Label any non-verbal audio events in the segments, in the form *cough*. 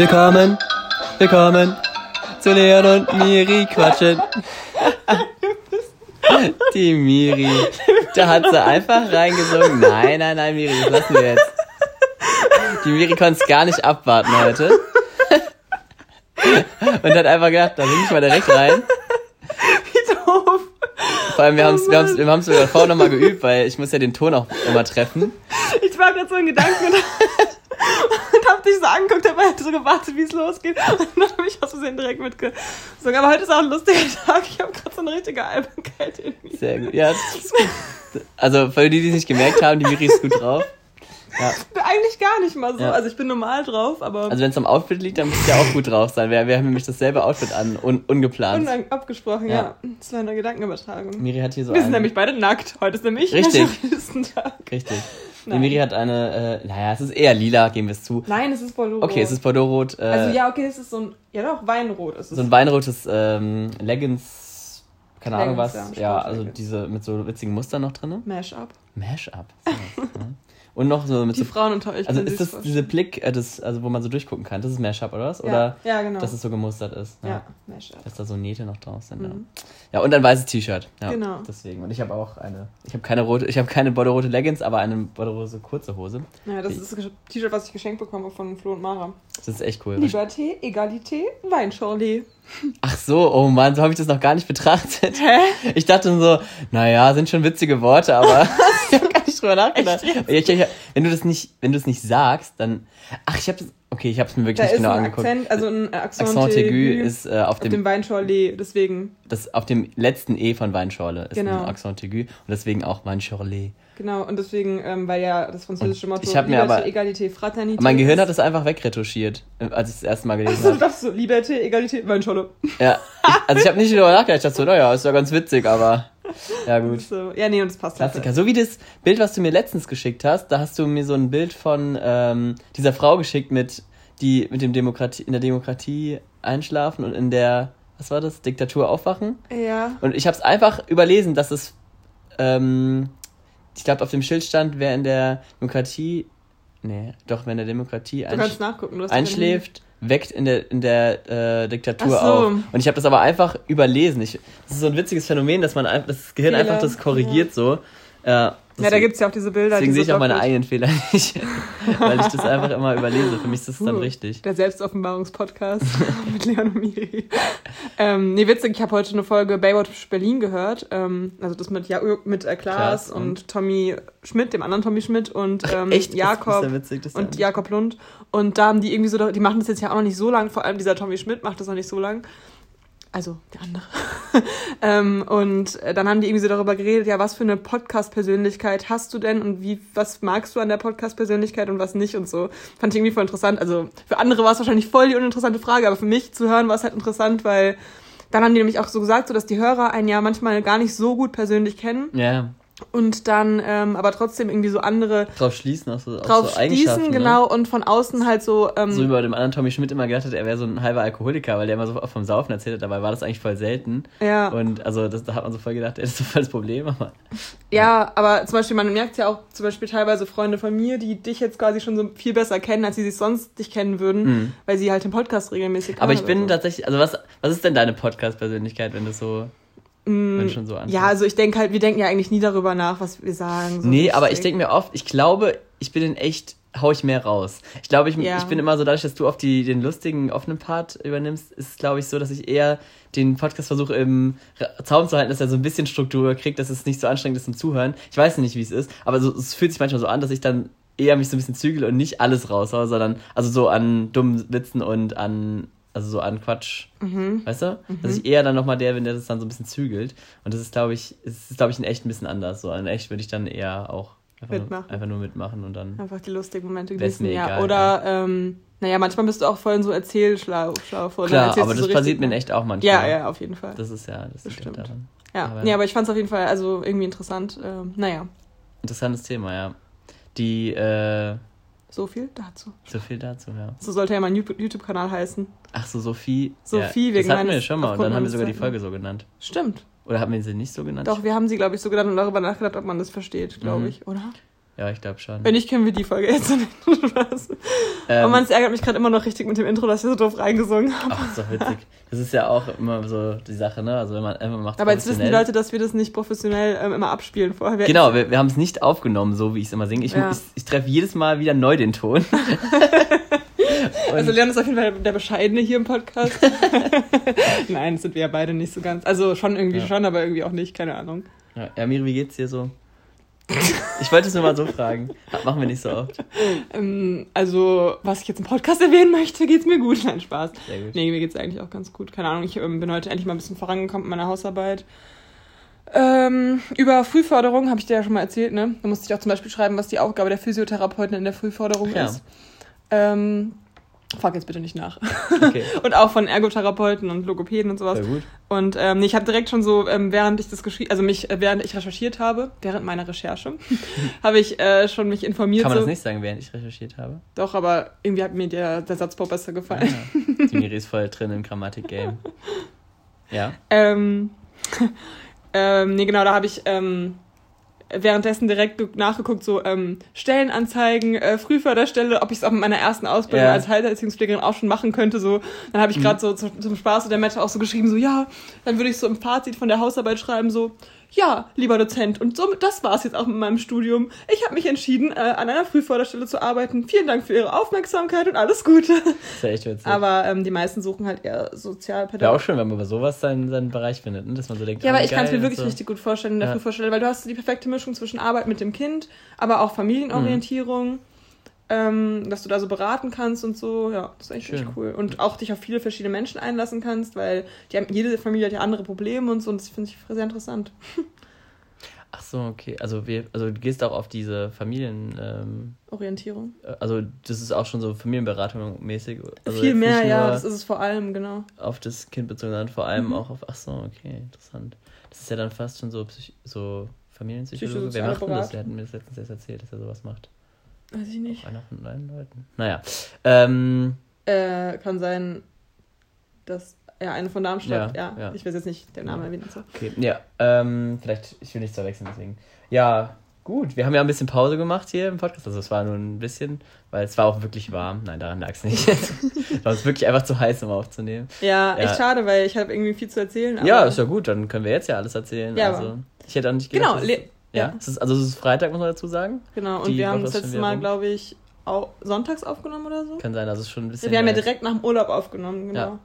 Willkommen, willkommen zu Leon und Miri quatschen. Die Miri, da hat sie einfach reingesungen. Nein, nein, nein, Miri, das lassen wir jetzt. Die Miri konnte es gar nicht abwarten heute. Und hat einfach gedacht, da bin ich mal direkt rein. Wie doof. Vor allem, wir haben es wir haben's, wir haben's sogar vorher nochmal geübt, weil ich muss ja den Ton auch immer treffen. Ich war gerade so in Gedanken *laughs* hab dich so angeguckt, dabei hätte so gewartet, wie es losgeht. *laughs* Und dann habe ich aus Versehen direkt mitgesungen. Aber heute ist auch ein lustiger *laughs* Tag. Ich habe gerade so eine richtige Albernkeit irgendwie. Sehr gut. Ja, das ist gut. Also, für die, die es nicht gemerkt haben, die Miri ist gut drauf. Ja. Eigentlich gar nicht mal so. Ja. Also ich bin normal drauf, aber. Also wenn es am Outfit liegt, dann müsst ihr auch gut drauf sein. Wir, wir haben nämlich dasselbe Outfit an, un, ungeplant. Und abgesprochen, ja. ja. Das war eine Gedankenübertragung. Miri hat hier so Wir sind nämlich beide nackt. Heute ist nämlich Richtig. *laughs* Richtig. Die Miri hat eine, äh, naja, es ist eher lila, geben wir es zu. Nein, es ist Bordeaux-Rot. Okay, es ist Bordeaux-Rot. Äh, also ja, okay, es ist so ein, ja doch, Weinrot ist es. So ein weinrotes ähm, Leggings, keine Ahnung was. Ja, ja also diese mit so witzigen Mustern noch drin. Mash-up. Mash-up. *laughs* Und noch so mit die so. Frauen unter euch. Also ist das dieser Blick, äh, das, also wo man so durchgucken kann, das ist Mashup oder was? Oder ja, ja genau. Dass es so gemustert ist. Ja, ja Mashup. Dass da so Nähte noch drauf sind. Mhm. Ja. ja, und ein weißes T-Shirt. Ja, genau. Deswegen. Und ich habe auch eine. Ich habe keine rote, ich habe keine bordeaux Leggings, aber eine bordeaux kurze Hose. Ja, das ist das T-Shirt, was ich geschenkt bekomme von Flo und Mara. Das ist echt cool. Liberté, Egalité, Weinschorle. Ach so, oh Mann, so habe ich das noch gar nicht betrachtet. Hä? Ich dachte so, naja, sind schon witzige Worte, aber *laughs* *laughs* gar nicht drüber nachgedacht. Ich, ich, wenn du das nicht, wenn du es nicht sagst, dann. Ach, ich habe das. Okay, ich habe es mir wirklich da nicht genau ein angeguckt. Akzent, also ein Accent, Accent aigu ist äh, auf, auf dem, dem Weinschorle, deswegen. Das auf dem letzten E von Weinschorle ist genau. ein Accent aigu und deswegen auch Weinschorle. Genau, und deswegen, ähm, weil ja das französische Motto ich mir aber, Egalité, Fraternité. Mein Gehirn hat das einfach wegretuschiert, äh, als ich das erste Mal gelesen habe. Also, du dachtest so, Liberté, Egalité, Weinschorle. Ja, ich, also ich habe nicht darüber nachgedacht, ich dachte so, naja, ist ja ganz witzig, aber *laughs* ja gut. So. Ja, nee, und das passt Klassiker. Halt. So wie das Bild, was du mir letztens geschickt hast, da hast du mir so ein Bild von ähm, dieser Frau geschickt mit die mit dem Demokratie in der Demokratie einschlafen und in der was war das Diktatur aufwachen. Ja. Und ich habe es einfach überlesen, dass es ähm, ich glaube, auf dem Schild stand, wer in der Demokratie, nee, doch, wer in der Demokratie einsch nachgucken, einschläft, weckt in der, in der äh, Diktatur so. auf. Und ich habe das aber einfach überlesen. Ich, das ist so ein witziges Phänomen, dass man das Gehirn Fehler. einfach das korrigiert ja. so. Äh, ja, da gibt es ja auch diese Bilder. Deswegen sehe ich auch meine eigenen Fehler nicht, *laughs* weil ich das einfach immer überlese. Für mich ist das uh, dann richtig. Der Selbstoffenbarungspodcast *laughs* mit Leon und Miri. Ähm, nee, witzig, ich habe heute eine Folge Baywatch Berlin gehört. Ähm, also das mit, ja, mit äh, Klaas, Klaas und, und, Tommy Schmidt, dem anderen Tommy Schmidt und *laughs* ähm, Echt? Jakob das ist witzig, und Jakob Lund. Und da haben die irgendwie so, die machen das jetzt ja auch noch nicht so lang, vor allem dieser Tommy Schmidt macht das noch nicht so lang also der andere. *laughs* ähm, und dann haben die irgendwie so darüber geredet, ja, was für eine Podcast-Persönlichkeit hast du denn und wie, was magst du an der Podcast-Persönlichkeit und was nicht und so. Fand ich irgendwie voll interessant. Also für andere war es wahrscheinlich voll die uninteressante Frage, aber für mich zu hören war es halt interessant, weil dann haben die nämlich auch so gesagt, so dass die Hörer einen ja manchmal gar nicht so gut persönlich kennen. Ja. Yeah und dann ähm, aber trotzdem irgendwie so andere drauf schließen auch so, auch drauf so schließen ne? genau und von außen halt so ähm, so wie bei dem anderen Tommy Schmidt immer gedacht hat er wäre so ein halber Alkoholiker weil der immer so oft vom Saufen erzählt hat dabei war das eigentlich voll selten ja und also das, da hat man so voll gedacht er ist so voll das Problem aber ja aber zum Beispiel man merkt ja auch zum Beispiel teilweise Freunde von mir die dich jetzt quasi schon so viel besser kennen als sie sich sonst dich kennen würden mhm. weil sie halt den Podcast regelmäßig aber ich bin so. tatsächlich also was was ist denn deine Podcast Persönlichkeit wenn du so wenn schon so Ja, also ich denke halt, wir denken ja eigentlich nie darüber nach, was wir sagen. So nee, aber ich denke mir oft, ich glaube, ich bin in echt, hau ich mehr raus. Ich glaube, ich, ja. ich bin immer so, dadurch, dass du oft die, den lustigen, offenen Part übernimmst, ist es, glaube ich, so, dass ich eher den Podcast versuche im Zaum zu halten, dass er so ein bisschen Struktur kriegt, dass es nicht so anstrengend ist zum Zuhören. Ich weiß nicht, wie es ist, aber so, es fühlt sich manchmal so an, dass ich dann eher mich so ein bisschen zügel und nicht alles raushaue, sondern also so an dummen Witzen und an also so an Quatsch, mhm. weißt du? Mhm. Dass ich eher dann nochmal der bin, der das dann so ein bisschen zügelt. Und das ist, glaube ich, ist, glaube ich, in echt ein bisschen anders. So in echt würde ich dann eher auch einfach nur, einfach nur, mitmachen und dann. Einfach die lustigen Momente genießen, ja. Egal, Oder, ja. ähm, naja, manchmal bist du auch voll in so Erzählschlau. Klar, aber das so passiert mir in echt auch manchmal. Ja, ja, auf jeden Fall. Das ist ja, das, das stimmt. Daran. Ja, aber, nee, aber ich fand es auf jeden Fall also irgendwie interessant. Ähm, naja. Interessantes Thema, ja. Die, äh, so viel dazu. So viel dazu, ja. So sollte ja mein YouTube-Kanal heißen. Ach so, Sophie. Sophie, ja, wegen Das hatten wir schon mal und dann haben wir sogar die Folge so genannt. Stimmt. Oder haben wir sie nicht so genannt? Doch, wir haben sie, glaube ich, so genannt und darüber nachgedacht, ob man das versteht, glaube mhm. ich, oder? Ja, ich glaube schon. Wenn nicht, können wir die Folge jetzt *laughs* nicht. Spaß. Ähm, Und man ärgert mich gerade immer noch richtig mit dem Intro, dass ich so doof reingesungen habe. Ach, ist doch witzig. Das ist ja auch immer so die Sache, ne? Also wenn man einfach macht. Aber jetzt wissen die Leute, dass wir das nicht professionell ähm, immer abspielen vorher. Wir genau, wir, wir haben es nicht aufgenommen, so wie ich es immer singe. Ich, ja. ich, ich treffe jedes Mal wieder neu den Ton. *laughs* also Leon ist auf jeden Fall der Bescheidene hier im Podcast. *laughs* Nein, das sind wir ja beide nicht so ganz. Also schon irgendwie ja. schon, aber irgendwie auch nicht, keine Ahnung. Ja, Miri, wie geht's dir so? Ich wollte es nur mal so fragen. Machen wir nicht so oft. Ähm, also, was ich jetzt im Podcast erwähnen möchte, geht's mir gut. Nein, Spaß. Sehr gut. Nee, mir geht's eigentlich auch ganz gut. Keine Ahnung, ich ähm, bin heute endlich mal ein bisschen vorangekommen mit meiner Hausarbeit. Ähm, über Frühförderung habe ich dir ja schon mal erzählt, ne? Da musste ich auch zum Beispiel schreiben, was die Aufgabe der Physiotherapeuten in der Frühförderung ja. ist. Ähm, Frag jetzt bitte nicht nach. Okay. *laughs* und auch von Ergotherapeuten und Logopäden und sowas. Sehr gut. Und ähm, ich habe direkt schon so, ähm, während ich das geschrieben, also mich, äh, während ich recherchiert habe, während meiner Recherche, *laughs* habe ich äh, schon mich informiert. Kann man so. das nicht sagen, während ich recherchiert habe? Doch, aber irgendwie hat mir der, der Satzbau besser gefallen. Ja. Die Miri ist voll drin im Grammatik-Game. *laughs* Ja. Ähm, ähm, nee, genau, da habe ich ähm, währenddessen direkt nachgeguckt, so ähm, Stellenanzeigen, äh, Frühförderstelle, ob ich es auch mit meiner ersten Ausbildung ja. als Heilserziehungspflegerin auch schon machen könnte. So, dann habe ich gerade mhm. so zum, zum Spaß der Mette auch so geschrieben, so ja, dann würde ich so im Fazit von der Hausarbeit schreiben, so ja, lieber Dozent, und so, das war es jetzt auch mit meinem Studium. Ich habe mich entschieden, äh, an einer Frühförderstelle zu arbeiten. Vielen Dank für Ihre Aufmerksamkeit und alles Gute. Das ist ja echt witzig. Aber ähm, die meisten suchen halt eher Sozialpädagogik. Ja, auch schön, wenn man bei sowas seinen, seinen Bereich findet, ne? dass man so denkt, Ja, aber oh, ich kann es mir wirklich so. richtig gut vorstellen in der ja. Frühförderstelle, weil du hast die perfekte Mischung zwischen Arbeit mit dem Kind, aber auch Familienorientierung. Mhm ähm, dass du da so beraten kannst und so. Ja, das ist echt, echt cool. Und auch dich auf viele verschiedene Menschen einlassen kannst, weil die haben, jede Familie hat ja andere Probleme und so und das finde ich sehr interessant. *laughs* Ach so, okay. Also, wir, also du gehst auch auf diese Familien... Ähm, Orientierung. Äh, also das ist auch schon so Familienberatung mäßig. Also Viel mehr, ja, das ist es vor allem, genau. Auf das Kind bezogen, sondern vor allem mhm. auch auf... Ach so, okay, interessant. Das ist ja dann fast schon so, Psych so Familienpsychologe. Wer macht denn das? Wer hat mir das letztens erst erzählt, dass er sowas macht? Weiß ich nicht. Auch einer von deinen Leuten. Naja. Ähm, äh, kann sein, dass ja, eine von Darmstadt, ja, ja. ja. Ich weiß jetzt nicht den Namen erwähnen. So. Okay, ja. Ähm, vielleicht, ich will nicht verwechseln, deswegen. Ja, gut. Wir haben ja ein bisschen Pause gemacht hier im Podcast. Also es war nur ein bisschen, weil es war auch wirklich warm. Nein, daran lag es nicht. *laughs* es war wirklich einfach zu heiß, um aufzunehmen. Ja, ja. echt schade, weil ich habe irgendwie viel zu erzählen. ja, ist ja gut. Dann können wir jetzt ja alles erzählen. Ja, also, ich hätte auch nicht gedacht, Genau, ja, es ist, also es ist Freitag, muss man dazu sagen. Genau, und Die wir haben das letzte Mal, glaube ich, auch sonntags aufgenommen oder so. Kann sein, also es ist schon ein bisschen. Wir haben ja direkt nach dem Urlaub aufgenommen, genau. Ja.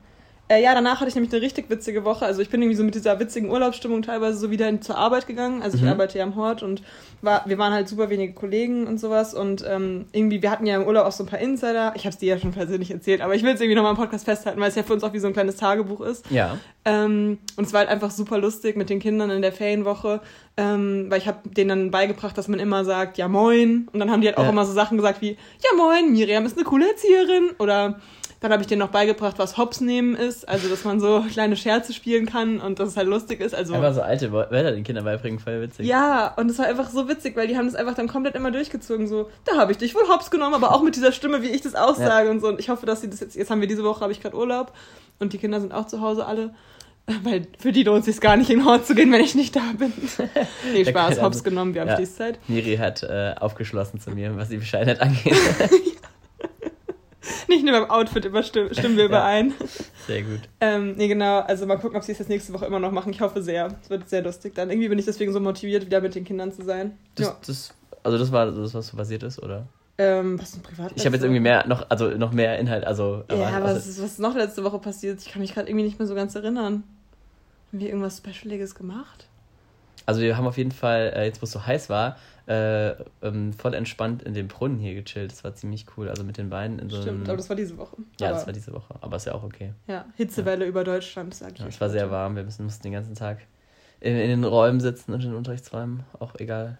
Äh, ja, danach hatte ich nämlich eine richtig witzige Woche. Also ich bin irgendwie so mit dieser witzigen Urlaubsstimmung teilweise so wieder zur Arbeit gegangen. Also ich mhm. arbeite ja am Hort und war, wir waren halt super wenige Kollegen und sowas. Und ähm, irgendwie, wir hatten ja im Urlaub auch so ein paar Insider. Ich habe es dir ja schon persönlich erzählt, aber ich will es irgendwie nochmal im Podcast festhalten, weil es ja für uns auch wie so ein kleines Tagebuch ist. Ja. Ähm, und es war halt einfach super lustig mit den Kindern in der Ferienwoche, ähm, weil ich habe denen dann beigebracht, dass man immer sagt, ja moin. Und dann haben die halt auch immer so Sachen gesagt wie, ja moin, Miriam ist eine coole Erzieherin. Oder dann habe ich denen noch beigebracht, was Hops nehmen ist, also dass man so *laughs* kleine Scherze spielen kann und dass es halt lustig ist. Also einfach so alte Wörter den Kindern beibringen, voll witzig. Ja, und es war einfach so witzig, weil die haben das einfach dann komplett immer durchgezogen. So, da habe ich dich wohl Hops genommen, aber auch mit dieser Stimme, wie ich das aussage ja. und so. Und ich hoffe, dass sie das jetzt. Jetzt haben wir diese Woche, habe ich gerade Urlaub und die Kinder sind auch zu Hause alle. *laughs* Weil für die lohnt es sich gar nicht in den Hort zu gehen, wenn ich nicht da bin. *laughs* nee, Spaß, Hops genommen, wir haben ja. Schließzeit. Miri hat äh, aufgeschlossen zu mir, was die Bescheidenheit angeht. *laughs* Nicht nur beim Outfit überstimmen, stimmen wir überein. Sehr gut. Ähm, nee, genau. Also mal gucken, ob sie es jetzt nächste Woche immer noch machen. Ich hoffe sehr. Es wird sehr lustig dann. Irgendwie bin ich deswegen so motiviert, wieder mit den Kindern zu sein. Das, ja. das, also das war das, was so passiert ist, oder? Ähm, was ein Privat. Ich habe jetzt irgendwie mehr, noch, also noch mehr Inhalt, also. Ja, aber was, ist, was ist noch letzte Woche passiert? Ich kann mich gerade irgendwie nicht mehr so ganz erinnern. Haben wir irgendwas Specialiges gemacht? Also wir haben auf jeden Fall, äh, jetzt wo es so heiß war, äh, ähm, voll entspannt in dem Brunnen hier gechillt. Das war ziemlich cool. Also mit den Beinen in so Stimmt, aber das war diese Woche. Ja, aber das war diese Woche. Aber ist ja auch okay. Ja, Hitzewelle ja. über Deutschland, sag ich. Ja, es war sehr warm. Wir müssen, mussten den ganzen Tag in, in den Räumen sitzen und in den Unterrichtsräumen. Auch egal.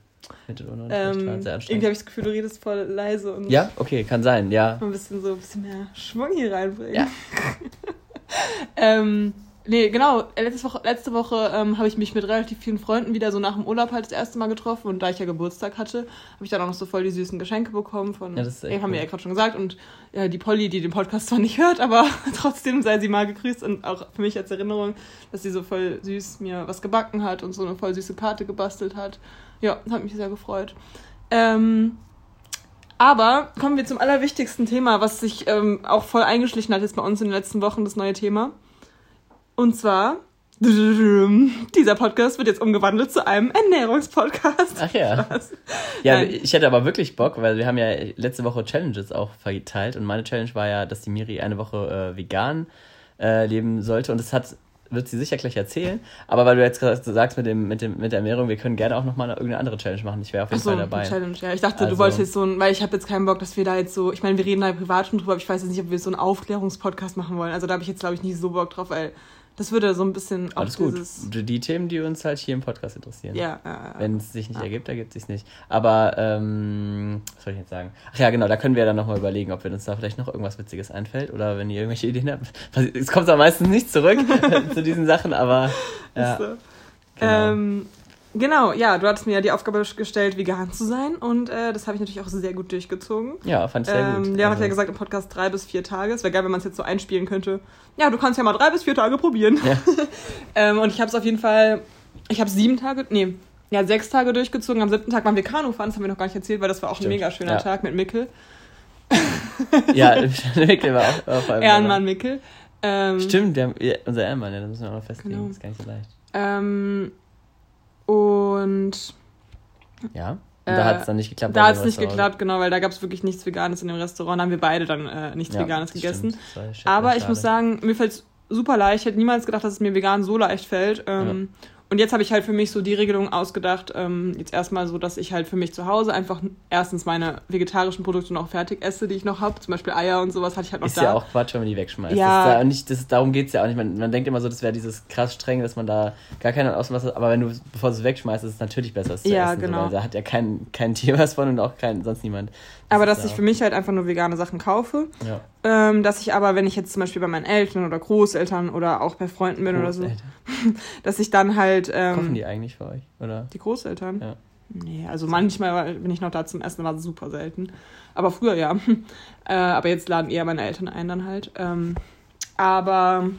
Mit den ähm, sehr anstrengend. Irgendwie habe ich das Gefühl, du redest voll leise. Und ja, okay, kann sein, ja. Ein bisschen so ein bisschen mehr Schwung hier reinbringen. Ja. *laughs* ähm, Nee, genau. Letzte Woche, letzte Woche ähm, habe ich mich mit relativ vielen Freunden wieder so nach dem Urlaub halt das erste Mal getroffen. Und da ich ja Geburtstag hatte, habe ich dann auch noch so voll die süßen Geschenke bekommen von. Ja, das ist echt haben cool. wir ja gerade schon gesagt. Und ja, die Polly, die den Podcast zwar nicht hört, aber *laughs* trotzdem sei sie mal gegrüßt. Und auch für mich als Erinnerung, dass sie so voll süß mir was gebacken hat und so eine voll süße Karte gebastelt hat. Ja, hat mich sehr gefreut. Ähm, aber kommen wir zum allerwichtigsten Thema, was sich ähm, auch voll eingeschlichen hat jetzt bei uns in den letzten Wochen, das neue Thema. Und zwar, dieser Podcast wird jetzt umgewandelt zu einem Ernährungspodcast. Ach ja. Ja, Nein. ich hätte aber wirklich Bock, weil wir haben ja letzte Woche Challenges auch verteilt und meine Challenge war ja, dass die Miri eine Woche äh, vegan äh, leben sollte und es hat wird sie sicher gleich erzählen. Aber weil du jetzt gerade sagst mit, dem, mit, dem, mit der Ernährung, wir können gerne auch nochmal irgendeine andere Challenge machen. Ich wäre auf jeden so, Fall dabei. Challenge, ja. Ich dachte, also, du wolltest jetzt so ein, weil ich habe jetzt keinen Bock, dass wir da jetzt so, ich meine, wir reden da privat schon drüber, aber ich weiß jetzt nicht, ob wir so einen Aufklärungspodcast machen wollen. Also da habe ich jetzt, glaube ich, nicht so Bock drauf, weil das würde so ein bisschen Alles gut. Die Themen, die uns halt hier im Podcast interessieren. Ja. Äh, Wenn es sich nicht ja. ergibt, ergibt es sich nicht. Aber, ähm, was soll ich jetzt sagen? Ach ja, genau, da können wir dann nochmal überlegen, ob uns da vielleicht noch irgendwas Witziges einfällt oder wenn ihr irgendwelche Ideen habt. Es kommt da meistens nicht zurück *laughs* zu diesen Sachen, aber. Ja. So. Genau. Ähm, Genau, ja, du hattest mir ja die Aufgabe gestellt, vegan zu sein und äh, das habe ich natürlich auch sehr gut durchgezogen. Ja, fand ich sehr ähm, gut. Leon also. hat ja gesagt im Podcast drei bis vier Tage. Es wäre geil, wenn man es jetzt so einspielen könnte. Ja, du kannst ja mal drei bis vier Tage probieren. Ja. *laughs* ähm, und ich habe es auf jeden Fall, ich habe sieben Tage, nee, ja, sechs Tage durchgezogen. Am siebten Tag waren wir Kanu fahren, das haben wir noch gar nicht erzählt, weil das war auch Stimmt. ein mega schöner ja. Tag mit Mickel. *laughs* ja, *laughs* Mickel war auch auf einem. Ehrenmann Mickel. Ähm, Stimmt, der, ja, unser Ehrenmann, ja, das müssen wir auch noch festlegen. Genau. Ist gar nicht so leicht. Ähm, und. Ja. Und da hat es dann nicht geklappt. Da hat es nicht geklappt, genau, weil da gab es wirklich nichts Veganes in dem Restaurant. Da haben wir beide dann äh, nichts ja, Veganes gegessen. Aber ich muss sagen, mir fällt es super leicht. Ich hätte niemals gedacht, dass es mir vegan so leicht fällt. Ähm, ja. Und jetzt habe ich halt für mich so die Regelung ausgedacht, ähm, jetzt erstmal so, dass ich halt für mich zu Hause einfach erstens meine vegetarischen Produkte noch fertig esse, die ich noch habe, zum Beispiel Eier und sowas hatte ich halt noch ist da. Ist ja auch Quatsch, wenn man die wegschmeißt. Ja. Das da nicht, das, darum geht es ja auch nicht. Man, man denkt immer so, das wäre dieses krass streng, dass man da gar keine Ausmaß hat, aber wenn du, bevor du es wegschmeißt, ist es natürlich besser, es zu ja, essen. Genau. So, weil da hat ja kein, kein Tier was von und auch kein, sonst niemand. Aber dass ich für mich halt einfach nur vegane Sachen kaufe. Ja. Ähm, dass ich aber, wenn ich jetzt zum Beispiel bei meinen Eltern oder Großeltern oder auch bei Freunden bin oder so, *laughs* dass ich dann halt. Ähm, Kochen die eigentlich für euch? Oder? Die Großeltern? Ja. Nee, also manchmal bin ich noch da zum Essen, war super selten. Aber früher ja. *laughs* äh, aber jetzt laden eher meine Eltern ein dann halt. Ähm, aber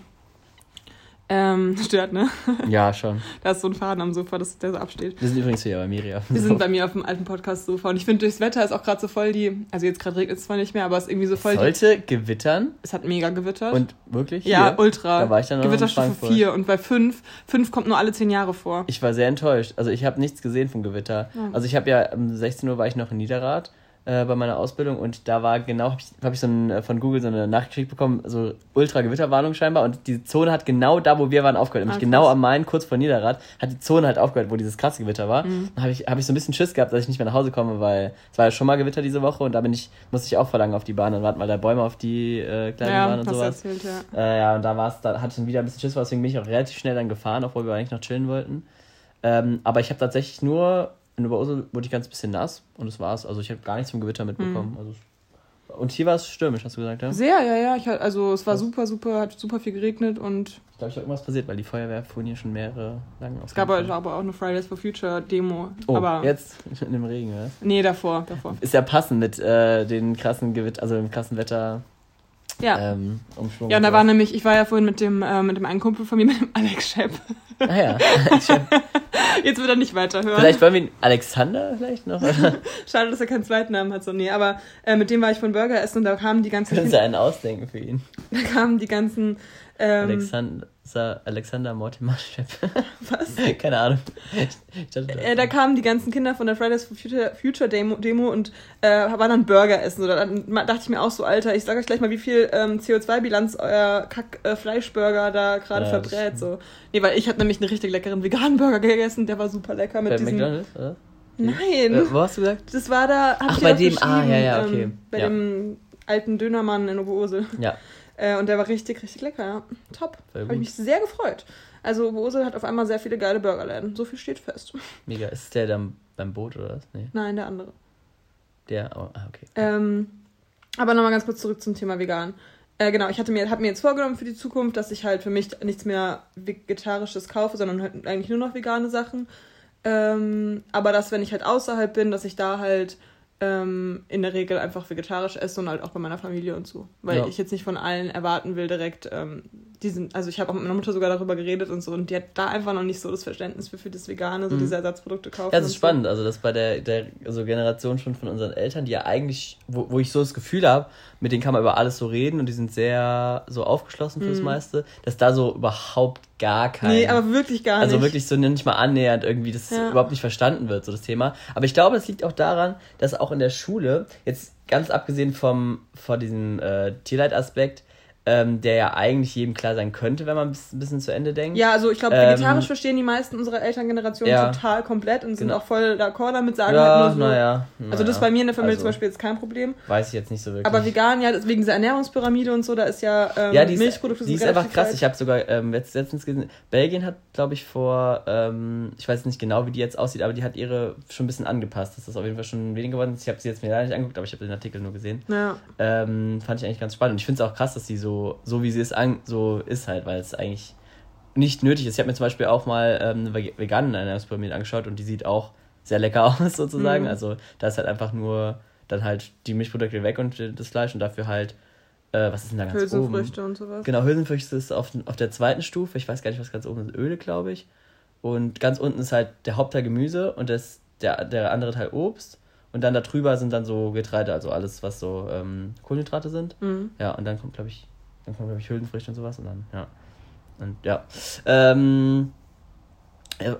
ähm, *laughs* stört, ne? Ja, schon. da ist so ein Faden am Sofa, dass der so absteht. Wir sind übrigens hier bei Miri Wir sind bei mir auf dem alten Podcast-Sofa und ich finde, durchs Wetter ist auch gerade so voll die. Also jetzt gerade regnet es zwar nicht mehr, aber es ist irgendwie so voll. Es sollte die, gewittern. Es hat mega gewittert. Und wirklich? Ja, hier? ultra. Da war ich dann noch Gewitterstufe 4 und bei 5, 5 kommt nur alle 10 Jahre vor. Ich war sehr enttäuscht. Also ich habe nichts gesehen vom Gewitter. Ja. Also ich habe ja um 16 Uhr war ich noch in Niederrad äh, bei meiner Ausbildung und da war genau, habe ich, hab ich so ein, äh, von Google so eine Nachricht bekommen, so Ultra-Gewitterwarnung scheinbar und die Zone hat genau da, wo wir waren, aufgehört. Nämlich ah, genau am Main, kurz vor Niederrad, hat die Zone halt aufgehört, wo dieses krasse Gewitter war. Mhm. Dann habe ich, hab ich so ein bisschen Schiss gehabt, dass ich nicht mehr nach Hause komme, weil es war ja schon mal Gewitter diese Woche und da bin ich, musste ich auch verlangen auf die Bahn und warten, weil da Bäume auf die äh, kleinen ja, waren und sowas. Erzählt, ja. Äh, ja, und da war es, da hatte ich dann wieder ein bisschen Schiss, deswegen bin ich auch relativ schnell dann gefahren, obwohl wir eigentlich noch chillen wollten. Ähm, aber ich habe tatsächlich nur in Oberursel wurde ich ganz bisschen nass und das war's. Also ich habe gar nichts vom Gewitter mitbekommen. Mhm. Also und hier war es stürmisch, hast du gesagt, ja? Sehr, ja, ja. Ich, also es war Was? super, super, hat super viel geregnet und. Ich glaube, ich habe irgendwas passiert, weil die Feuerwehr fuhren hier schon mehrere lange auf. Es gab aber auch eine Fridays for Future Demo. Oh, aber jetzt *laughs* in dem Regen, oder? Nee, davor, davor. Ist ja passend mit äh, den krassen Gewitter, also dem krassen Wetter. Ja. Ähm, Umschwung ja, und da war nämlich, ich war ja vorhin mit dem, äh, mit dem einen Kumpel von mir, *laughs* mit dem Alex Schepp. Ah ja, Alex *laughs* Schepp. Jetzt wird er nicht weiterhören. Vielleicht wollen wir ihn Alexander vielleicht noch? *laughs* Schade, dass er keinen zweiten Namen hat. So, nee, aber äh, mit dem war ich von Burger essen und da kamen die ganzen. Können Sie einen ausdenken für ihn? Da kamen die ganzen. Ähm, Alexander. Alexander Mortimer Schepp. *laughs* Was? *laughs* Keine Ahnung. Dachte, äh, da kamen die ganzen Kinder von der Fridays for Future, Future Demo, Demo und äh, waren dann Burger essen. So, dann dachte ich mir auch so, Alter, ich sag euch gleich mal, wie viel ähm, CO2-Bilanz euer Kack-Fleischburger äh, da gerade ja, verbrät. So. Nee, weil ich habe nämlich einen richtig leckeren veganen Burger gegessen, der war super lecker mit Bei diesem. McDonald's, oder? Nein. Äh, wo hast du gesagt? Das war da. Ach, bei dem. Ah, ja, ja, okay. Ähm, bei ja. dem alten Dönermann in Oberursel. Ja. Äh, und der war richtig, richtig lecker, ja. Top. Habe ich mich sehr gefreut. Also Bose hat auf einmal sehr viele geile Burgerläden. So viel steht fest. *laughs* Mega. Ist der dann beim Boot oder was? Nee. Nein, der andere. Der, oh, ah, okay. Ähm, aber nochmal ganz kurz zurück zum Thema vegan. Äh, genau, ich hatte mir, hab mir jetzt vorgenommen für die Zukunft, dass ich halt für mich nichts mehr Vegetarisches kaufe, sondern halt eigentlich nur noch vegane Sachen. Ähm, aber dass, wenn ich halt außerhalb bin, dass ich da halt ähm, in der Regel einfach vegetarisch esse und halt auch bei meiner Familie und so. Weil ja. ich jetzt nicht von allen erwarten will, direkt ähm, diesen, also ich habe auch mit meiner Mutter sogar darüber geredet und so und die hat da einfach noch nicht so das Verständnis für, für das Vegane, so mhm. diese Ersatzprodukte kaufen. Ja, das ist spannend, so. also das bei der, der also Generation schon von unseren Eltern, die ja eigentlich, wo, wo ich so das Gefühl habe, mit denen kann man über alles so reden und die sind sehr so aufgeschlossen fürs mhm. meiste, dass da so überhaupt gar kein. Nee, aber wirklich gar also nicht. Also wirklich so nicht mal annähernd irgendwie, dass ja. überhaupt nicht verstanden wird, so das Thema. Aber ich glaube, es liegt auch daran, dass auch in der Schule, jetzt ganz abgesehen vom, von diesem äh, Tierleitaspekt, ähm, der ja eigentlich jedem klar sein könnte, wenn man ein bisschen zu Ende denkt. Ja, also ich glaube, vegetarisch ähm, verstehen die meisten unserer Elterngeneration ja, total komplett und sind genau. auch voll d'accord damit, sagen ja, halt nur so. Ja, also das ist bei mir in der Familie also, zum Beispiel jetzt kein Problem. Weiß ich jetzt nicht so wirklich. Aber vegan, ja, wegen dieser Ernährungspyramide und so, da ist ja, ähm, ja die Milchprodukte ist, die ist einfach krass. Ich habe sogar ähm, letztens gesehen, Belgien hat, glaube ich, vor, ähm, ich weiß nicht genau, wie die jetzt aussieht, aber die hat ihre schon ein bisschen angepasst. Das ist auf jeden Fall schon weniger geworden. Ich habe sie jetzt mir leider nicht angeguckt, aber ich habe den Artikel nur gesehen. Ja. Ähm, fand ich eigentlich ganz spannend. Und ich finde es auch krass, dass sie so, so wie sie es an, so ist halt, weil es eigentlich nicht nötig ist. Ich habe mir zum Beispiel auch mal ähm, eine vegane Ernährungspyramide angeschaut und die sieht auch sehr lecker *laughs* aus sozusagen. Mhm. Also da ist halt einfach nur dann halt die Milchprodukte weg und das Fleisch und dafür halt, äh, was ist denn da ganz Hülsenfrüchte oben? und sowas. Genau, Hülsenfrüchte ist auf, auf der zweiten Stufe. Ich weiß gar nicht, was ganz oben ist. Öle, glaube ich. Und ganz unten ist halt der Hauptteil Gemüse und das, der, der andere Teil Obst. Und dann darüber sind dann so Getreide, also alles, was so ähm, Kohlenhydrate sind. Mhm. Ja, und dann kommt, glaube ich, dann kommt, glaube ich, Hülsenfrüchte und sowas und dann, ja. Und ja. Ähm,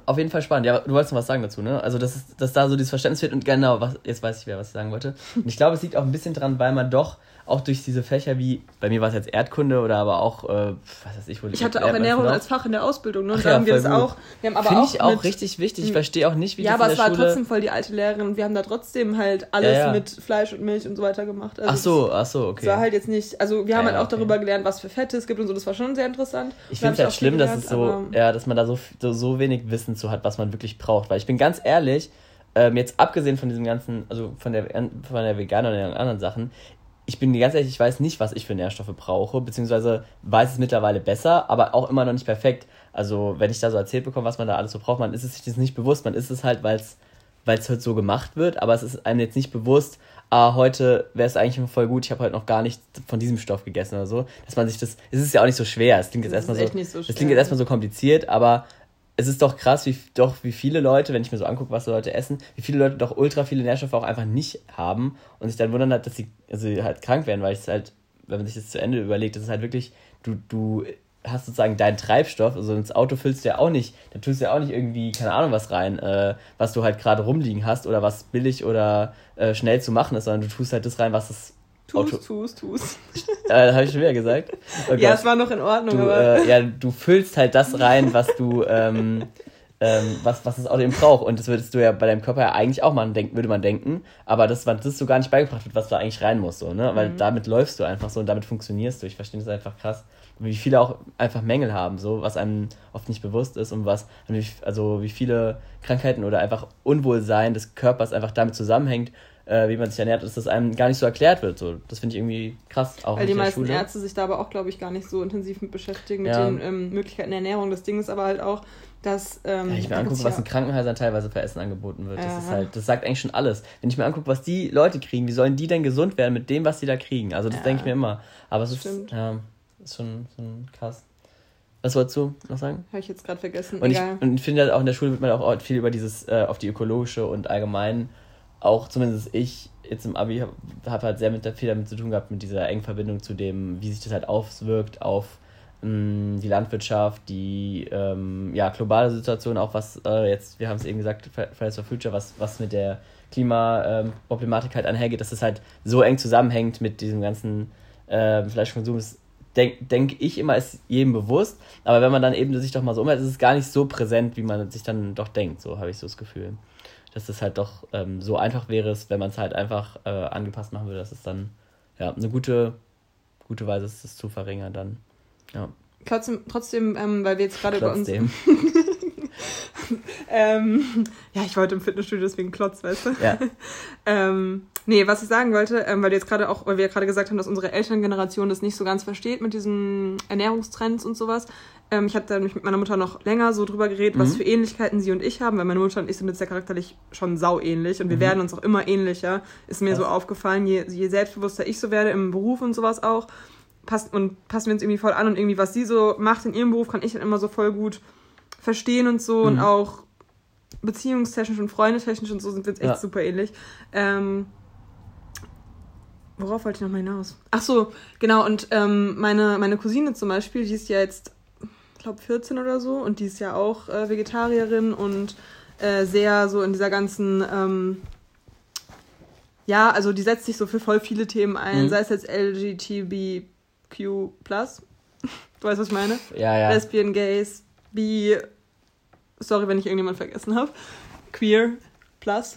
auf jeden Fall spannend. Ja, du wolltest noch was sagen dazu, ne? Also, dass, dass da so dieses Verständnis wird und genau, was, jetzt weiß ich, wer was ich sagen wollte. Und ich glaube, es liegt auch ein bisschen dran, weil man doch auch durch diese Fächer wie, bei mir war es jetzt Erdkunde oder aber auch, äh, was weiß ich, wo Ich hatte auch Ernährung als Fach in der Ausbildung, ne? Und Ach, da haben wir das auch. Wir haben aber Finde auch ich auch richtig wichtig. Ich verstehe auch nicht, wie ja, das Ja, aber es war Schule trotzdem voll die alte Lehrerin und wir haben da trotzdem halt alles ja, ja. mit Fleisch und Milch und so weiter gemacht. Also ach so, ach so, okay. Es war halt jetzt nicht, also wir haben ja, halt auch okay. darüber gelernt, was für Fette es gibt und so, das war schon sehr interessant. Ich finde es halt schlimm, gelernt, dass es so, ja, dass man da so, so, so wenig Wissen zu hat, was man wirklich braucht. Weil ich bin ganz ehrlich, ähm, jetzt abgesehen von diesem ganzen, also von der, von der Veganer und den anderen Sachen, ich bin ganz ehrlich, ich weiß nicht, was ich für Nährstoffe brauche, beziehungsweise weiß es mittlerweile besser, aber auch immer noch nicht perfekt. Also, wenn ich da so erzählt bekomme, was man da alles so braucht, man ist es sich das nicht bewusst. Man ist es halt, weil es weil es halt so gemacht wird, aber es ist einem jetzt nicht bewusst, ah, heute wäre es eigentlich voll gut, ich habe heute noch gar nicht von diesem Stoff gegessen oder so. Dass man sich das, es ist ja auch nicht so schwer, es klingt jetzt erstmal so, so es klingt jetzt erstmal so kompliziert, aber es ist doch krass, wie doch wie viele Leute, wenn ich mir so angucke, was so Leute essen, wie viele Leute doch ultra viele Nährstoffe auch einfach nicht haben und sich dann wundern halt, dass sie also halt krank werden, weil es halt, wenn man sich das zu Ende überlegt, das ist halt wirklich, du, du hast sozusagen deinen Treibstoff, also ins Auto füllst du ja auch nicht, da tust du ja auch nicht irgendwie, keine Ahnung, was rein, äh, was du halt gerade rumliegen hast oder was billig oder äh, schnell zu machen ist, sondern du tust halt das rein, was das Tust, Auto tust, tust. äh, *laughs* habe ich schon wieder gesagt. Oh ja, es war noch in Ordnung, du, aber. Äh, ja, du füllst halt das rein, was du, ähm, ähm, was, was das Auto eben braucht. Und das würdest du ja bei deinem Körper ja eigentlich auch mal denken, würde man denken. Aber das, das so gar nicht beigebracht wird, was da eigentlich rein muss, so, ne? Weil mhm. damit läufst du einfach so und damit funktionierst du. Ich verstehe das einfach krass. Wie viele auch einfach Mängel haben, so, was einem oft nicht bewusst ist und was, also wie viele Krankheiten oder einfach Unwohlsein des Körpers einfach damit zusammenhängt, äh, wie man sich ernährt, dass das einem gar nicht so erklärt wird. So, das finde ich irgendwie krass. Auch Weil die meisten Schule. Ärzte sich da aber auch, glaube ich, gar nicht so intensiv mit beschäftigen, mit ja. den ähm, Möglichkeiten der Ernährung. Das Ding ist aber halt auch, dass. Ähm, ja, ich mir angucke, was in Krankenhäusern teilweise für Essen angeboten wird. Ja. Das ist halt, das sagt eigentlich schon alles. Wenn ich mir angucke, was die Leute kriegen, wie sollen die denn gesund werden mit dem, was sie da kriegen? Also das denke ich mir immer. Aber es ist, ja, ist schon, schon krass. Was wolltest du noch sagen? Habe ich jetzt gerade vergessen. Und Egal. ich, und finde halt auch in der Schule wird man auch viel über dieses, äh, auf die ökologische und allgemein auch zumindest ich jetzt im Abi habe hab halt sehr mit viel damit zu tun gehabt, mit dieser engen Verbindung zu dem, wie sich das halt auswirkt auf mh, mm, die Landwirtschaft, die ähm, ja, globale Situation, auch was äh, jetzt, wir haben es eben gesagt, Fridays for Future, was, was mit der Klimaproblematik halt einhergeht, dass es halt so eng zusammenhängt mit diesem ganzen äh, Fleischkonsum. Das denke denk ich immer, ist jedem bewusst, aber wenn man dann eben sich doch mal so umhört, ist es gar nicht so präsent, wie man sich dann doch denkt, so habe ich so das Gefühl dass es halt doch ähm, so einfach wäre, wenn man es halt einfach äh, angepasst machen würde, dass es dann ja eine gute, gute Weise ist, es zu verringern dann. Ja. Trotzdem, trotzdem ähm, weil wir jetzt gerade über uns. *laughs* *laughs* ähm, ja, ich wollte im Fitnessstudio, deswegen Klotz, weißt du? Ja. *laughs* ähm, nee, was ich sagen wollte, ähm, weil du jetzt gerade auch, weil wir ja gerade gesagt haben, dass unsere Elterngeneration das nicht so ganz versteht mit diesen Ernährungstrends und sowas. Ähm, ich habe da mit meiner Mutter noch länger so drüber geredet, mhm. was für Ähnlichkeiten sie und ich haben, weil meine Mutter und ich sind jetzt ja charakterlich schon sau ähnlich und wir mhm. werden uns auch immer ähnlicher. Ist mir was? so aufgefallen, je, je selbstbewusster ich so werde im Beruf und sowas auch, passt und passen wir uns irgendwie voll an und irgendwie, was sie so macht in ihrem Beruf, kann ich dann immer so voll gut verstehen und so mhm. und auch beziehungstechnisch und freundetechnisch und so sind wir jetzt echt ja. super ähnlich. Ähm, worauf wollte ich nochmal hinaus? Ach so, genau, und ähm, meine, meine Cousine zum Beispiel, die ist ja jetzt, ich glaube, 14 oder so und die ist ja auch äh, Vegetarierin und äh, sehr so in dieser ganzen, ähm, ja, also die setzt sich so für voll viele Themen ein, mhm. sei es jetzt LGBTQ+, du weißt, was ich meine? Ja, ja. Lesbian, Gays, Bi, sorry, wenn ich irgendjemand vergessen habe, Queer Plus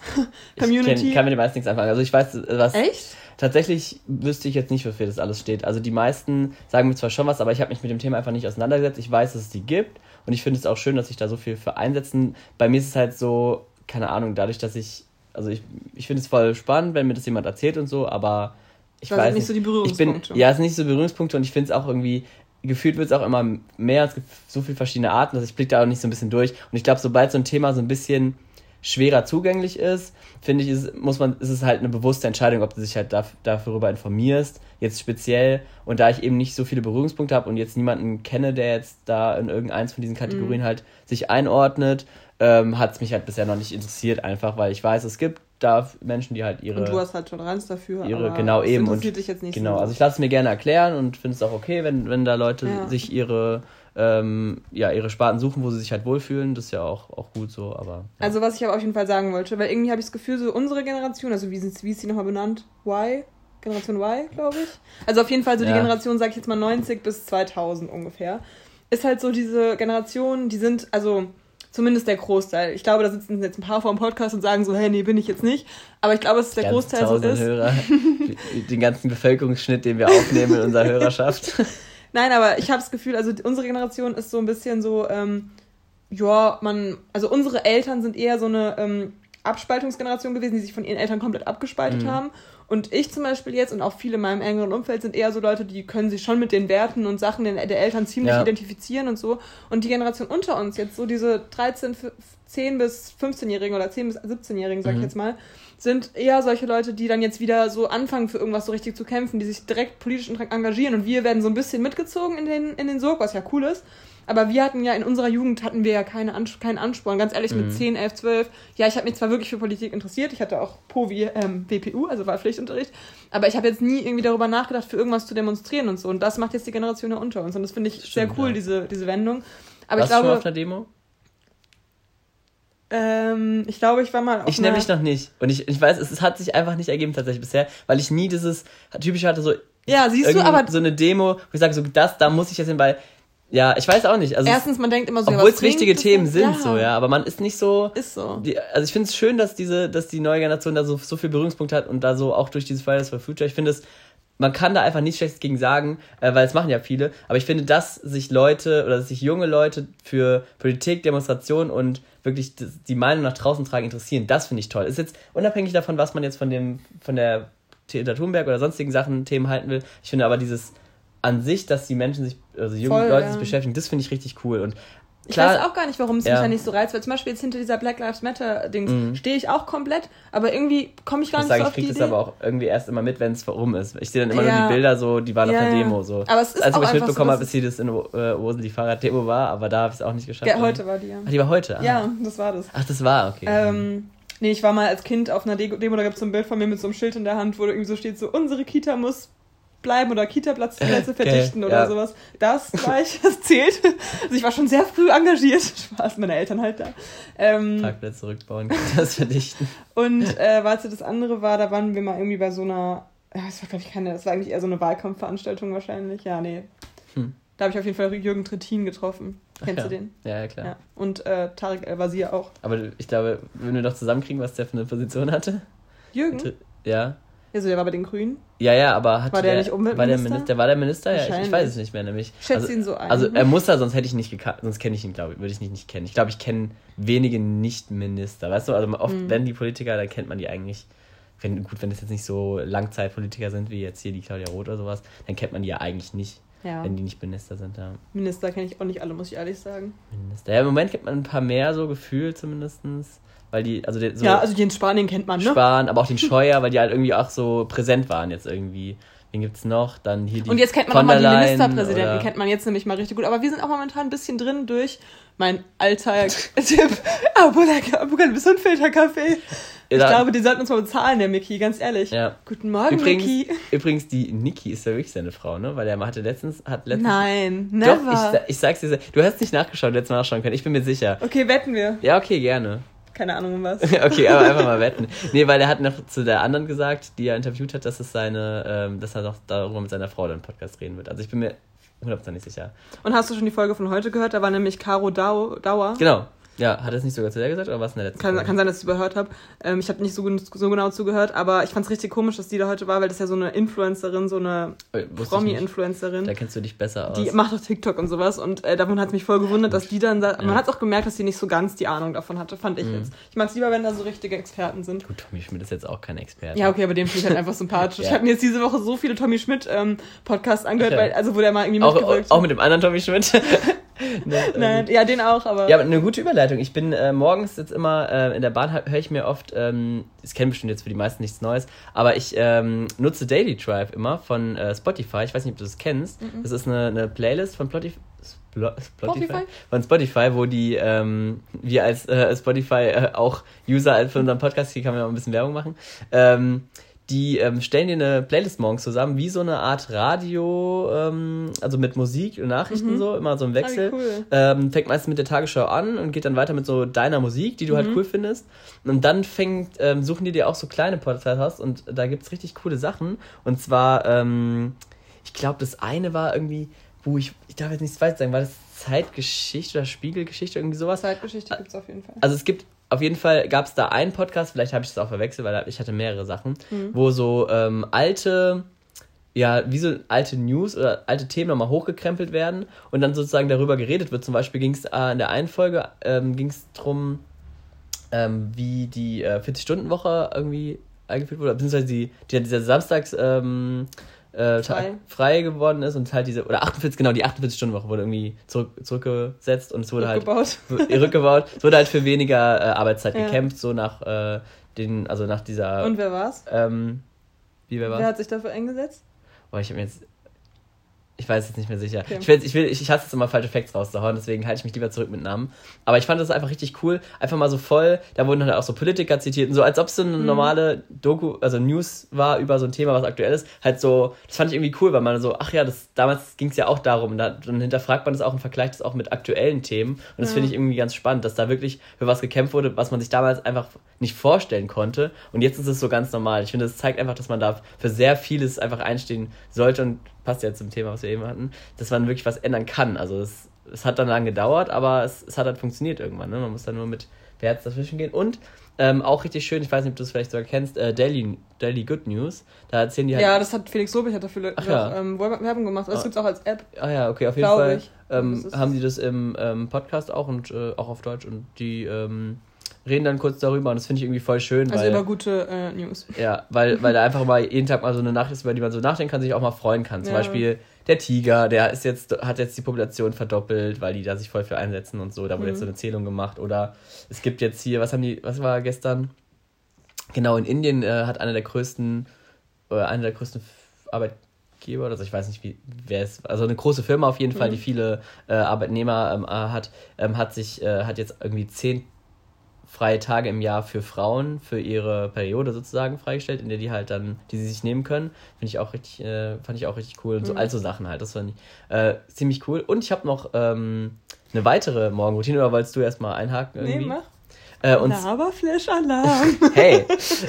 Community. *laughs* Ich kenn, kann mit dem meisten nichts anfangen. Also ich weiß, was. Echt? Tatsächlich wüsste ich jetzt nicht, wofür das alles steht. Also die meisten sagen mir zwar schon was, aber ich habe mich mit dem Thema einfach nicht auseinandergesetzt. Ich weiß, dass es die gibt und ich finde es auch schön, dass sich da so viel für einsetzen. Bei mir ist es halt so, keine Ahnung, dadurch, dass ich, also ich, ich finde es voll spannend, wenn mir das jemand erzählt und so, aber ich weiß nicht. nicht so die Berührungspunkte. Ich bin, ja, es sind nicht so Berührungspunkte und ich finde es auch irgendwie, gefühlt wird es auch immer mehr. Es gibt so viele verschiedene Arten, dass ich blicke da auch nicht so ein bisschen durch. Und ich glaube, sobald so ein Thema so ein bisschen schwerer zugänglich ist, finde ich, ist, muss man, ist es halt eine bewusste Entscheidung, ob du dich halt darüber informierst, jetzt speziell. Und da ich eben nicht so viele Berührungspunkte habe und jetzt niemanden kenne, der jetzt da in irgendeins von diesen Kategorien mhm. halt sich einordnet, ähm, hat es mich halt bisher noch nicht interessiert, einfach weil ich weiß, es gibt da Menschen, die halt ihre. Und du hast halt Toleranz dafür. Ihre, genau, eben. und, dich jetzt nicht genau, so. also ich lasse es mir gerne erklären und finde es auch okay, wenn, wenn da Leute ja. sich ihre ähm, ja, ihre Sparten suchen, wo sie sich halt wohlfühlen. Das ist ja auch, auch gut so, aber. Ja. Also, was ich aber auf jeden Fall sagen wollte, weil irgendwie habe ich das Gefühl, so unsere Generation, also wie, wie ist sie nochmal benannt? Y? Generation Y, glaube ich. Also auf jeden Fall so ja. die Generation, sag ich jetzt mal 90 bis 2000 ungefähr. Ist halt so diese Generation, die sind, also Zumindest der Großteil. Ich glaube, da sitzen jetzt ein paar vor dem Podcast und sagen so, hey, nee, bin ich jetzt nicht. Aber ich glaube, dass der Ganz Großteil so ist. Hörer, *laughs* den ganzen Bevölkerungsschnitt, den wir aufnehmen in unserer *laughs* Hörerschaft. Nein, aber ich habe das Gefühl, also unsere Generation ist so ein bisschen so, ähm, ja, man, also unsere Eltern sind eher so eine ähm, Abspaltungsgeneration gewesen, die sich von ihren Eltern komplett abgespaltet mhm. haben. Und ich zum Beispiel jetzt und auch viele in meinem engeren Umfeld sind eher so Leute, die können sich schon mit den Werten und Sachen der, Eltern ziemlich ja. identifizieren und so. Und die Generation unter uns, jetzt so diese 13, 10 bis 15-Jährigen oder 10 bis 17-Jährigen, sag mhm. ich jetzt mal, sind eher solche Leute, die dann jetzt wieder so anfangen für irgendwas so richtig zu kämpfen, die sich direkt politisch engagieren. Und wir werden so ein bisschen mitgezogen in den, in den Sog, was ja cool ist. Aber wir hatten ja in unserer Jugend hatten wir ja keine Ans keinen Ansporn. Ganz ehrlich, mhm. mit 10, 11, 12. Ja, ich habe mich zwar wirklich für Politik interessiert. Ich hatte auch POVI ähm, WPU, also Wahlpflichtunterricht. Aber ich habe jetzt nie irgendwie darüber nachgedacht, für irgendwas zu demonstrieren und so. Und das macht jetzt die Generation ja unter uns. Und das finde ich Stimmt, sehr cool, ja. diese, diese Wendung. Aber Warst ich glaube, du schon auf einer Demo? Ähm, ich glaube, ich war mal auf Ich nämlich noch nicht. Und ich, ich weiß, es, es hat sich einfach nicht ergeben tatsächlich bisher, weil ich nie dieses typische hatte, so. Ja, siehst du, aber. So eine Demo, wo ich sage, so das, da muss ich jetzt hin, weil ja, ich weiß auch nicht. Also Erstens, man denkt immer so, obwohl es wichtige Themen sind, ja. so, ja, aber man ist nicht so. Ist so. Die, also ich finde es schön, dass diese, dass die neue Generation da so, so viel Berührungspunkt hat und da so auch durch dieses Fridays for Future. Ich finde es, man kann da einfach nichts Schlechtes gegen sagen, äh, weil es machen ja viele. Aber ich finde, dass sich Leute oder dass sich junge Leute für Politik, Demonstration und wirklich die Meinung nach draußen tragen interessieren, das finde ich toll. Ist jetzt unabhängig davon, was man jetzt von dem, von der Theta Thunberg oder sonstigen Sachen, Themen halten will. Ich finde aber dieses an sich, dass die Menschen sich, also junge Voll, Leute ja. sich beschäftigen, das finde ich richtig cool. Und Klar, ich weiß auch gar nicht, warum es ja. mich da nicht so reizt, weil zum Beispiel jetzt hinter dieser Black Lives Matter-Dings mhm. stehe ich auch komplett, aber irgendwie komme ich gar ich nicht sagen, so auf ich kriege das aber auch irgendwie erst immer mit, wenn es rum ist. Ich sehe dann immer ja. nur die Bilder so, die waren ja, auf der Demo so. Aber es ist also, auch ich mitbekommen so, habe, bis hier das in äh, Osen die Fahrraddemo war, aber da habe ich es auch nicht geschafft. Ja, heute war die, ja. Ach, die war heute? Ah. Ja, das war das. Ach, das war, okay. Ähm, nee, ich war mal als Kind auf einer Demo, da gibt es so ein Bild von mir mit so einem Schild in der Hand, wo irgendwie so steht, so, unsere Kita muss bleiben oder Kita-Plätze *laughs* verdichten okay, oder ja. sowas. Das gleich, das zählt. Also ich war schon sehr früh engagiert. *laughs* Spaß, meine Eltern halt da. Ähm, Parkplätze zurückbauen, *laughs* das verdichten. Und äh, warte, das andere war, da waren wir mal irgendwie bei so einer, ja, das war glaube ich keine, das war eigentlich eher so eine Wahlkampfveranstaltung wahrscheinlich. Ja, nee. Hm. Da habe ich auf jeden Fall Jürgen Trittin getroffen. Kennst ja. du den? Ja, ja klar. Ja. Und äh, Tarek El-Wazir auch. Aber ich glaube, wenn wir doch zusammenkriegen, was der für eine Position hatte. Jürgen? Ja. Also der war bei den Grünen? Ja, ja, aber hat war der, der nicht Umweltminister? War der Minister? War der Minister? Ja, ich, weiß es nicht mehr, nämlich. Ich schätze also, ihn so ein. Also er muss da, sonst hätte ich nicht gekannt, sonst kenne ich ihn, glaube ich, würde ich nicht, nicht kennen. Ich glaube, ich kenne wenige Nicht-Minister. Weißt du, also oft, mhm. wenn die Politiker, dann kennt man die eigentlich. Wenn, gut, wenn das jetzt nicht so Langzeitpolitiker sind wie jetzt hier die Claudia Roth oder sowas, dann kennt man die ja eigentlich nicht. Ja. Wenn die nicht Minister sind, ja. Minister kenne ich auch nicht alle, muss ich ehrlich sagen. Minister. Ja, im Moment kennt man ein paar mehr so gefühlt zumindest. Weil die, also der, so Ja, also die in Spanien kennt man, ne? Spahn, aber auch den Scheuer, weil die halt irgendwie auch so präsent waren jetzt irgendwie. Wen gibt's noch? Dann hier die. Und jetzt kennt man nochmal die Ministerpräsidenten, oder? kennt man jetzt nämlich mal richtig gut. Aber wir sind auch momentan ein bisschen drin durch mein alter *laughs* Tipp. So ein Filterkaffee. Ich ja, glaube, die sollten uns mal bezahlen, der Mickey, ganz ehrlich. Ja. Guten Morgen, übrigens, Mickey. Übrigens, die Niki ist ja wirklich seine Frau, ne? Weil er hatte letztens, hat letztens. Nein, never. Doch, ich, ich sag's dir, du hast nicht nachgeschaut, hättest mal nachschauen können. Ich bin mir sicher. Okay, wetten wir. Ja, okay, gerne. Keine Ahnung um was. *laughs* okay, aber einfach mal *laughs* wetten. Nee, weil er hat noch zu der anderen gesagt, die er interviewt hat, dass es seine, ähm, dass er doch darüber mit seiner Frau dann Podcast reden wird. Also ich bin mir hundertprozentig sicher. Und hast du schon die Folge von heute gehört? Da war nämlich Caro Dauer. Genau. Ja, hat er es nicht sogar zu der gesagt oder was in der letzten kann, Kann sein, dass ich es überhört habe. Ähm, ich habe nicht so, so genau zugehört, aber ich fand es richtig komisch, dass die da heute war, weil das ist ja so eine Influencerin, so eine Promi-Influencerin. Da kennst du dich besser aus. Die macht auch TikTok und sowas und äh, davon hat es mich voll gewundert, dass die dann, da, ja. man hat auch gemerkt, dass die nicht so ganz die Ahnung davon hatte, fand ich mhm. jetzt. Ich mag es lieber, wenn da so richtige Experten sind. Gut, Tommy Schmidt ist jetzt auch kein Experte. Ja, okay, aber dem finde ich halt einfach sympathisch. *laughs* ja. Ich habe mir jetzt diese Woche so viele Tommy Schmidt ähm, Podcasts angehört, weil, also wo der mal irgendwie mitgewirkt auch, auch mit dem anderen Tommy Schmidt. *laughs* ne, *laughs* Nein, ähm, ja, den auch, aber. Ja, aber eine gute Überleitung. Ich bin äh, morgens jetzt immer äh, in der Bahn, höre ich mir oft, ähm, das kennen bestimmt jetzt für die meisten nichts Neues, aber ich ähm, nutze Daily Drive immer von äh, Spotify. Ich weiß nicht, ob du das kennst. Mhm. Das ist eine, eine Playlist von Spotify. Spotify? Von Spotify, wo die, ähm, wir als äh, Spotify äh, auch User für unseren Podcast, hier kann man ja auch ein bisschen Werbung machen, ähm, die ähm, stellen dir eine Playlist morgens zusammen, wie so eine Art Radio, ähm, also mit Musik und Nachrichten mhm. so, immer so im Wechsel. Ah, cool. ähm, fängt meistens mit der Tagesschau an und geht dann weiter mit so deiner Musik, die du halt mhm. halt cool findest. Und dann fängt, ähm, suchen die dir auch so kleine Podcasts und da gibt's richtig coole Sachen. Und zwar, ähm, ich glaube, das eine war irgendwie, wo ich, ich darf jetzt nichts weiter sagen, war das Zeitgeschichte oder Spiegelgeschichte, irgendwie sowas? Zeitgeschichte gibt's auf jeden Fall. Also es gibt auf jeden Fall gab es da einen Podcast, vielleicht habe ich das auch verwechselt, weil ich hatte mehrere Sachen, mhm. wo so ähm, alte, ja, wie so alte News oder alte Themen nochmal hochgekrempelt werden und dann sozusagen darüber geredet wird. Zum Beispiel ging es äh, in der einen Folge ähm, ging es darum, ähm, wie die äh, 40-Stunden-Woche irgendwie eingeführt wurde, beziehungsweise die, die, dieser Samstags ähm, äh, frei. frei geworden ist und halt diese, oder 48, genau, die 48-Stunden-Woche wurde irgendwie zurück, zurückgesetzt und es wurde rückgebaut. *laughs* halt rückgebaut. Es wurde halt für weniger äh, Arbeitszeit ja. gekämpft, so nach äh, den, also nach dieser. Und wer war's? Ähm, wie wer war's? Wer hat sich dafür eingesetzt? Oh, ich habe mir jetzt ich weiß jetzt nicht mehr sicher. Okay. Ich, will, ich, will, ich, hasse es immer, falsche Facts rauszuhauen, deswegen halte ich mich lieber zurück mit Namen. Aber ich fand das einfach richtig cool. Einfach mal so voll, da wurden halt auch so Politiker zitiert und so, als ob es so eine mhm. normale Doku, also News war über so ein Thema, was aktuell ist. Halt so, das fand ich irgendwie cool, weil man so, ach ja, das, damals ging es ja auch darum. Da, dann hinterfragt man das auch und vergleicht das auch mit aktuellen Themen. Und das ja. finde ich irgendwie ganz spannend, dass da wirklich für was gekämpft wurde, was man sich damals einfach nicht vorstellen konnte. Und jetzt ist es so ganz normal. Ich finde, das zeigt einfach, dass man da für sehr vieles einfach einstehen sollte und passt ja zum Thema, was wir eben hatten, dass man wirklich was ändern kann. Also es, es hat dann lang gedauert, aber es, es hat halt funktioniert irgendwann. Ne? Man muss dann nur mit Herz dazwischen gehen. Und ähm, auch richtig schön, ich weiß nicht, ob du es vielleicht sogar kennst, äh, Daily, Daily Good News. Da erzählen die halt. Ja, das hat Felix Lobich hat dafür Ach, ja. ähm, Werbung gemacht. Das ah. gibt es auch als App. Ah ja, okay, auf jeden Fall. Ähm, haben die das im ähm, Podcast auch und äh, auch auf Deutsch und die ähm, reden dann kurz darüber und das finde ich irgendwie voll schön. Also weil, immer gute äh, News. Ja, weil, *laughs* weil da einfach mal jeden Tag mal so eine Nachricht ist, über die man so nachdenken kann, sich auch mal freuen kann. Zum ja. Beispiel der Tiger, der ist jetzt, hat jetzt die Population verdoppelt, weil die da sich voll für einsetzen und so. Da wurde mhm. jetzt so eine Zählung gemacht. Oder es gibt jetzt hier, was haben die, was war gestern? Genau, in Indien äh, hat einer der größten, oder einer der größten Arbeitgeber, also ich weiß nicht, wie, wer es, also eine große Firma auf jeden mhm. Fall, die viele äh, Arbeitnehmer ähm, hat, ähm, hat sich, äh, hat jetzt irgendwie zehn freie Tage im Jahr für Frauen, für ihre Periode sozusagen freigestellt, in der die halt dann, die sie sich nehmen können. Finde ich auch richtig, äh, fand ich auch richtig cool. Und so, mhm. also Sachen halt, das fand ich äh, ziemlich cool. Und ich habe noch ähm, eine weitere Morgenroutine, oder wolltest du erstmal einhaken irgendwie? Nee, mach. Äh, und Laberflash-Alarm. *laughs* hey,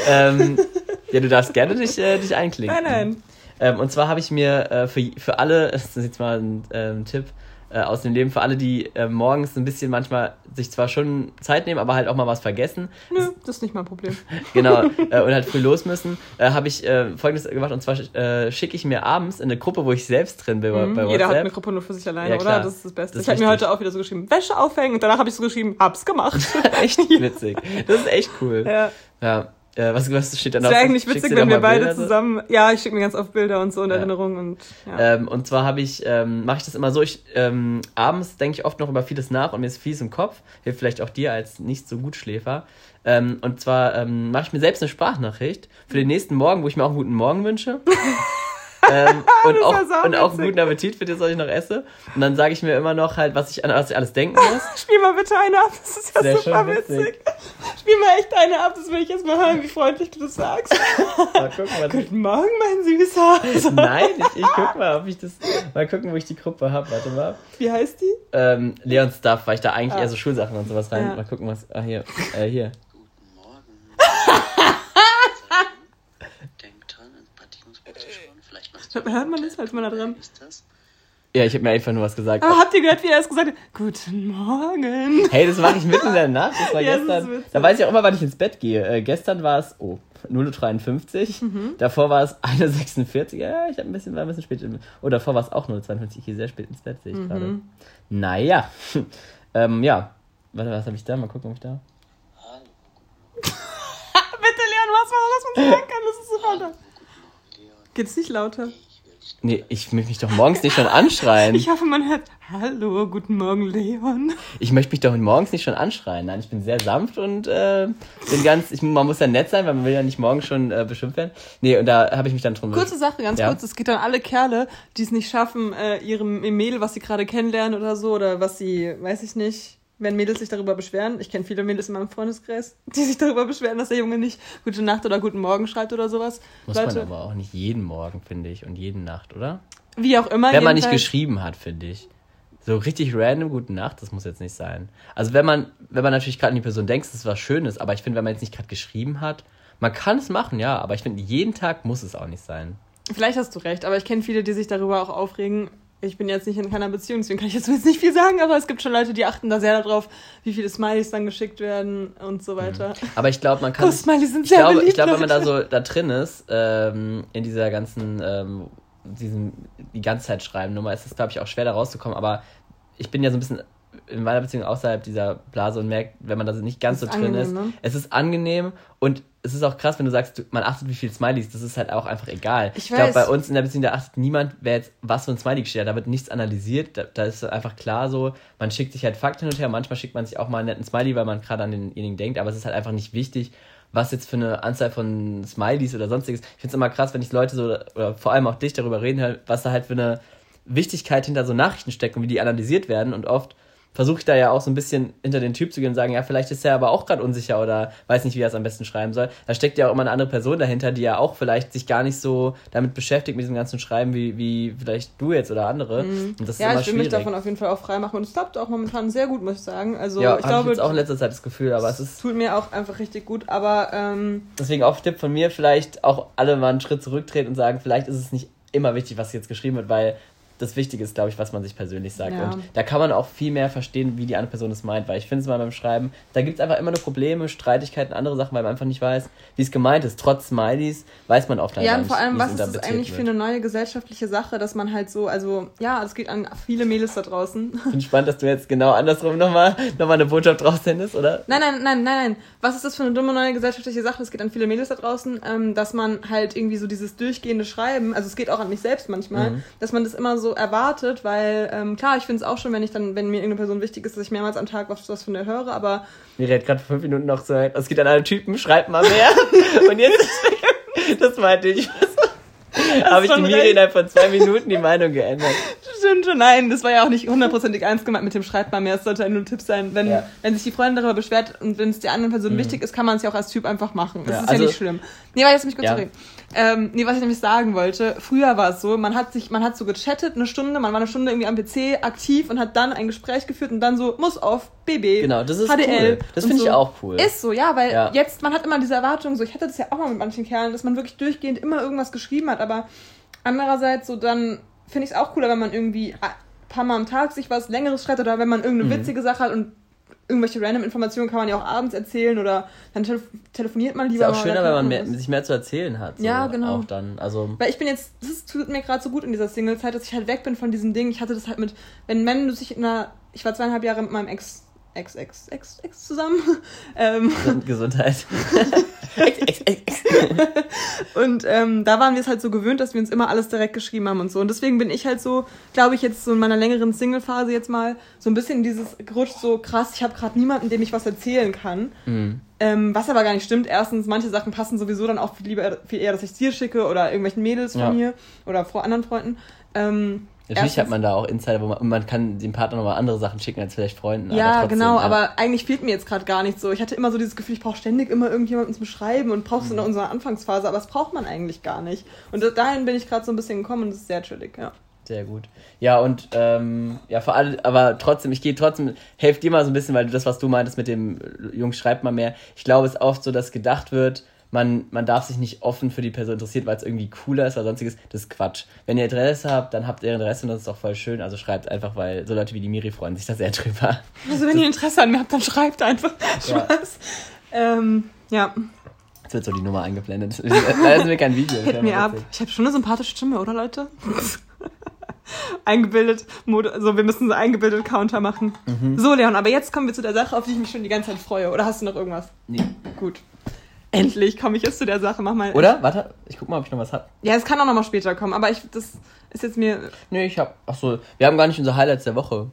ähm, *laughs* ja, du darfst gerne dich, äh, dich einklinken. Nein, nein. Ähm, und zwar habe ich mir äh, für, für alle, *laughs* das ist jetzt mal ein ähm, Tipp, äh, aus dem Leben für alle, die äh, morgens ein bisschen manchmal sich zwar schon Zeit nehmen, aber halt auch mal was vergessen. Nö, das ist nicht mein Problem. *laughs* genau, *laughs* äh, und halt früh los müssen, äh, habe ich äh, folgendes gemacht und zwar schicke ich mir abends in eine Gruppe, wo ich selbst drin bin mhm, bei, Jeder hat eine Gruppe nur für sich alleine, ja, oder? Das ist das Beste. Das ich habe mir heute auch wieder so geschrieben, Wäsche aufhängen und danach habe ich so geschrieben, hab's gemacht. *laughs* echt witzig. Das ist echt cool. Ja. ja. Äh, was, was steht da noch? Das wäre eigentlich witzig, wenn wir beide Bilder zusammen. Ja, ich schicke mir ganz oft Bilder und so in ja. Erinnerung und ja. Ähm, und zwar habe ich, ähm, mache ich das immer so, ich ähm, abends denke ich oft noch über vieles nach und mir ist fies im Kopf. Hilft vielleicht auch dir als nicht so gut Schläfer. Ähm, und zwar ähm, mache ich mir selbst eine Sprachnachricht für den nächsten Morgen, wo ich mir auch einen guten Morgen wünsche. *laughs* ähm, *laughs* und, auch, und auch einen guten Appetit für das, was ich noch esse. Und dann sage ich mir immer noch halt, was ich an was ich alles denken muss. *laughs* Spiel mal bitte eine ab, das ist ja Sehr super witzig. witzig. Spiel mal echt eine ab, das will ich jetzt mal hören, wie freundlich du das sagst. *laughs* mal gucken, was Guten Morgen, mein Süßer. Nein, ich, ich guck mal, ob ich das. Mal gucken, wo ich die Gruppe habe. Warte mal. Wie heißt die? Ähm, Leon Stuff, weil ich da eigentlich ah. eher so Schulsachen und sowas rein. Ja. Mal gucken, was. Ah, hier. Äh, hier. Hört man das? Halt mal da dran. Ja, ich habe mir einfach nur was gesagt. Aber habt ihr gehört, wie er es gesagt hat? Guten Morgen. Hey, das mache ich mitten in der Nacht. Das war *laughs* ja, gestern. Das da weiß ich auch immer, wann ich ins Bett gehe. Äh, gestern war es, oh, 0.53 Uhr. Mhm. Davor war es *laughs* 1.46 Uhr. Ja, ich habe ein bisschen, war ein bisschen spät. Oh, davor war es auch 0.52 Uhr. Ich gehe sehr spät ins Bett, sehe ich mhm. gerade. Naja. *laughs* ähm, ja. Warte, was habe ich da? Mal gucken, ob ich da. Hallo. Bitte, Leon, was war das, was man sagen kann? Das ist so lauter. Geht's nicht lauter? Nee, ich möchte mich doch morgens nicht schon anschreien. Ich hoffe, man hört Hallo, guten Morgen, Leon. Ich möchte mich doch morgens nicht schon anschreien. Nein, ich bin sehr sanft und äh, bin ganz. Ich, man muss ja nett sein, weil man will ja nicht morgens schon äh, beschimpft werden. Nee, und da habe ich mich dann drum. Kurze Sache, ganz ja. kurz. Es geht dann alle Kerle, die es nicht schaffen, äh, ihrem Mädel, was sie gerade kennenlernen oder so, oder was sie, weiß ich nicht, wenn Mädels sich darüber beschweren, ich kenne viele Mädels in meinem Freundeskreis, *laughs* die sich darüber beschweren, dass der Junge nicht gute Nacht oder guten Morgen schreibt oder sowas. Muss Leute, man aber auch nicht jeden Morgen, finde ich, und jeden Nacht, oder? Wie auch immer. Wenn man nicht geschrieben hat, finde ich. So richtig random gute Nacht, das muss jetzt nicht sein. Also wenn man, wenn man natürlich gerade an die Person denkt, das ist was Schönes, aber ich finde, wenn man jetzt nicht gerade geschrieben hat, man kann es machen, ja, aber ich finde, jeden Tag muss es auch nicht sein. Vielleicht hast du recht, aber ich kenne viele, die sich darüber auch aufregen, ich bin jetzt nicht in keiner Beziehung, deswegen kann ich jetzt *laughs* nicht viel sagen, aber es gibt schon Leute, die achten da sehr darauf, wie viele Smileys dann geschickt werden und so weiter. Mhm. Aber ich glaube, man kann. Oh, Smileys sind sehr ich glaube, beliebt, ich glaube, wenn man da so da drin ist, ähm, in dieser ganzen, ähm, diesen, die ganze Zeit schreiben Nummer, ist es, glaube ich, auch schwer da rauszukommen, aber ich bin ja so ein bisschen in meiner Beziehung außerhalb dieser Blase und merkt, wenn man da nicht ganz so drin angenehm, ist, ne? es ist angenehm und es ist auch krass, wenn du sagst, man achtet, wie viel Smileys, das ist halt auch einfach egal. Ich, ich glaube, bei uns in der Beziehung, da achtet niemand, wer jetzt was für ein Smiley geschickt hat. Da wird nichts analysiert, da, da, ist einfach klar so, man schickt sich halt Fakten hin und her, manchmal schickt man sich auch mal einen netten Smiley, weil man gerade an denjenigen denkt, aber es ist halt einfach nicht wichtig, was jetzt für eine Anzahl von Smileys oder sonstiges. Ich finde es immer krass, wenn ich Leute so, oder vor allem auch dich darüber reden höre, was da halt für eine Wichtigkeit hinter so Nachrichten steckt und wie die analysiert werden und oft versuche ich da ja auch so ein bisschen hinter den Typ zu gehen und sagen, ja, vielleicht ist er aber auch gerade unsicher oder weiß nicht, wie er es am besten schreiben soll. Da steckt ja auch immer eine andere Person dahinter, die ja auch vielleicht sich gar nicht so damit beschäftigt mit diesem ganzen Schreiben wie, wie vielleicht du jetzt oder andere. Mhm. Und das ja, ist immer ich will schwierig. mich davon auf jeden Fall auch frei machen und es klappt auch momentan sehr gut, muss ich sagen. Also ja, ich glaube, ich jetzt auch in letzter Zeit das Gefühl, aber es ist tut mir auch einfach richtig gut. Aber ähm, deswegen auch Tipp von mir, vielleicht auch alle mal einen Schritt zurücktreten und sagen, vielleicht ist es nicht immer wichtig, was jetzt geschrieben wird, weil das Wichtige ist, glaube ich, was man sich persönlich sagt. Ja. Und da kann man auch viel mehr verstehen, wie die andere Person es meint, weil ich finde es mal beim Schreiben, da gibt es einfach immer nur Probleme, Streitigkeiten, andere Sachen, weil man einfach nicht weiß, wie es gemeint ist. Trotz Smileys weiß man oft Ja, und vor allem, was ist das eigentlich für eine neue gesellschaftliche Sache, dass man halt so, also ja, es geht an viele Mädels da draußen. Ich bin spannend, dass du jetzt genau andersrum nochmal noch mal eine Botschaft raussendest, oder? Nein, nein, nein, nein, nein. Was ist das für eine dumme neue gesellschaftliche Sache? Es geht an viele Mädels da draußen, ähm, dass man halt irgendwie so dieses durchgehende Schreiben, also es geht auch an mich selbst manchmal, mhm. dass man das immer so erwartet, weil ähm, klar, ich finde es auch schon, wenn ich dann, wenn mir irgendeine Person wichtig ist, dass ich mehrmals am Tag was, was von der höre, aber. Mir redet gerade fünf Minuten noch so, es geht an alle Typen, schreibt mal mehr. *laughs* Und jetzt, das meinte ich. Habe ich die Miri innerhalb von zwei Minuten die Meinung geändert. Stimmt schon, nein, das war ja auch nicht hundertprozentig ernst gemeint mit dem Schreibt mal mehr. Es sollte nur ein Tipp sein. Wenn, ja. wenn sich die Freundin darüber beschwert und wenn es der anderen Person mhm. wichtig ist, kann man es ja auch als Typ einfach machen. Das ja, ist also, ja nicht schlimm. Nee, weil jetzt mich kurz ja. reden. Ähm, nee, was ich nämlich sagen wollte, früher war es so, man hat sich, man hat so gechattet eine Stunde, man war eine Stunde irgendwie am PC aktiv und hat dann ein Gespräch geführt und dann so, muss auf BB. Genau, das ist HDL. Cool. Das finde so. ich auch cool. Ist so, ja, weil ja. jetzt, man hat immer diese Erwartung, so, ich hatte das ja auch mal mit manchen Kerlen, dass man wirklich durchgehend immer irgendwas geschrieben hat, aber andererseits so dann finde ich es auch cooler, wenn man irgendwie paar Mal am Tag sich was Längeres schreibt oder wenn man irgendeine mhm. witzige Sache hat und irgendwelche random Informationen kann man ja auch abends erzählen oder dann tele telefoniert man lieber. Ist auch schöner, wenn man mehr, sich mehr zu erzählen hat. So ja, genau. Auch dann, also Weil ich bin jetzt, das tut mir gerade so gut in dieser Single-Zeit, dass ich halt weg bin von diesem Ding. Ich hatte das halt mit, wenn Männer sich in einer, ich war zweieinhalb Jahre mit meinem Ex Ex, Ex, Ex, Ex zusammen. *laughs* Ähm, Gesundheit. *laughs* Und ähm, da waren wir es halt so gewöhnt, dass wir uns immer alles direkt geschrieben haben und so. Und deswegen bin ich halt so, glaube ich, jetzt so in meiner längeren Single-Phase jetzt mal so ein bisschen in dieses gerutscht, so krass, ich habe gerade niemanden, dem ich was erzählen kann. Mhm. Ähm, was aber gar nicht stimmt. Erstens, manche Sachen passen sowieso dann auch viel, lieber, viel eher, dass ich dir schicke oder irgendwelchen Mädels von ja. mir oder vor anderen Freunden. Ähm, Natürlich Erstens, hat man da auch Insider, wo man, man kann dem Partner nochmal andere Sachen schicken als vielleicht Freunden. Ja, aber trotzdem, genau, ja. aber eigentlich fehlt mir jetzt gerade gar nicht so. Ich hatte immer so dieses Gefühl, ich brauche ständig immer irgendjemanden zum Schreiben und brauchst es mhm. in unserer Anfangsphase, aber das braucht man eigentlich gar nicht. Und dahin bin ich gerade so ein bisschen gekommen und das ist sehr chillig, ja. Sehr gut. Ja, und ähm, ja, vor allem, aber trotzdem, ich gehe trotzdem, helf dir mal so ein bisschen, weil du das, was du meintest mit dem Jungs schreibt mal mehr. Ich glaube, es ist oft so, dass gedacht wird, man, man darf sich nicht offen für die Person interessieren, weil es irgendwie cooler ist oder sonstiges. Das ist Quatsch. Wenn ihr Interesse habt, dann habt ihr Interesse und das ist auch voll schön. Also schreibt einfach, weil so Leute wie die Miri freuen sich da sehr drüber. Also wenn ihr Interesse an mir habt, dann schreibt einfach. Ja. *laughs* Spaß. Ähm, ja. Jetzt wird so die Nummer eingeblendet. Leider sind wir kein Video. Hit mir ab. Ich habe schon eine sympathische Stimme, oder Leute? *laughs* eingebildet, also wir müssen so eingebildet Counter machen. Mhm. So, Leon, aber jetzt kommen wir zu der Sache, auf die ich mich schon die ganze Zeit freue. Oder hast du noch irgendwas? Nee. Gut. Endlich komme ich jetzt zu der Sache. Mach mal. Oder? Warte, ich guck mal, ob ich noch was hab. Ja, es kann auch noch mal später kommen, aber ich, das ist jetzt mir. Nee, ich hab. Achso, wir haben gar nicht unsere Highlights der Woche.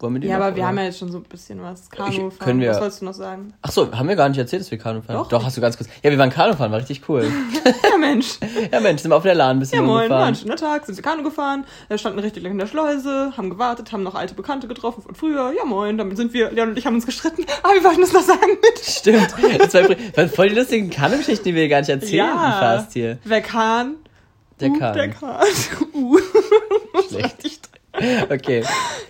Wollen wir die Ja, noch, aber wir oder? haben ja jetzt schon so ein bisschen was. Kanu fahren. Können wir, was wolltest du noch sagen? Ach so, haben wir gar nicht erzählt, dass wir Kanu fahren? Doch, Doch hast du ganz kurz. Ja, wir waren Kanu fahren, war richtig cool. *laughs* ja, Mensch. ja, Mensch, sind wir auf der Lahn ein bisschen Ja, moin, war ein schöner Tag, sind wir Kanu gefahren, standen richtig lang in der Schleuse, haben gewartet, haben noch alte Bekannte getroffen von früher. Ja, moin, damit sind wir, Leon und ich haben uns gestritten. *laughs* Aber wir wollten das noch sagen mit. Stimmt. Das war, war voll die lustigen Kanu-Geschichten, die wir gar nicht erzählen ja. fast hier. Wer Kahn? Der Kahn. Der Kahn. *laughs* Uh. Schlecht. *laughs* Okay.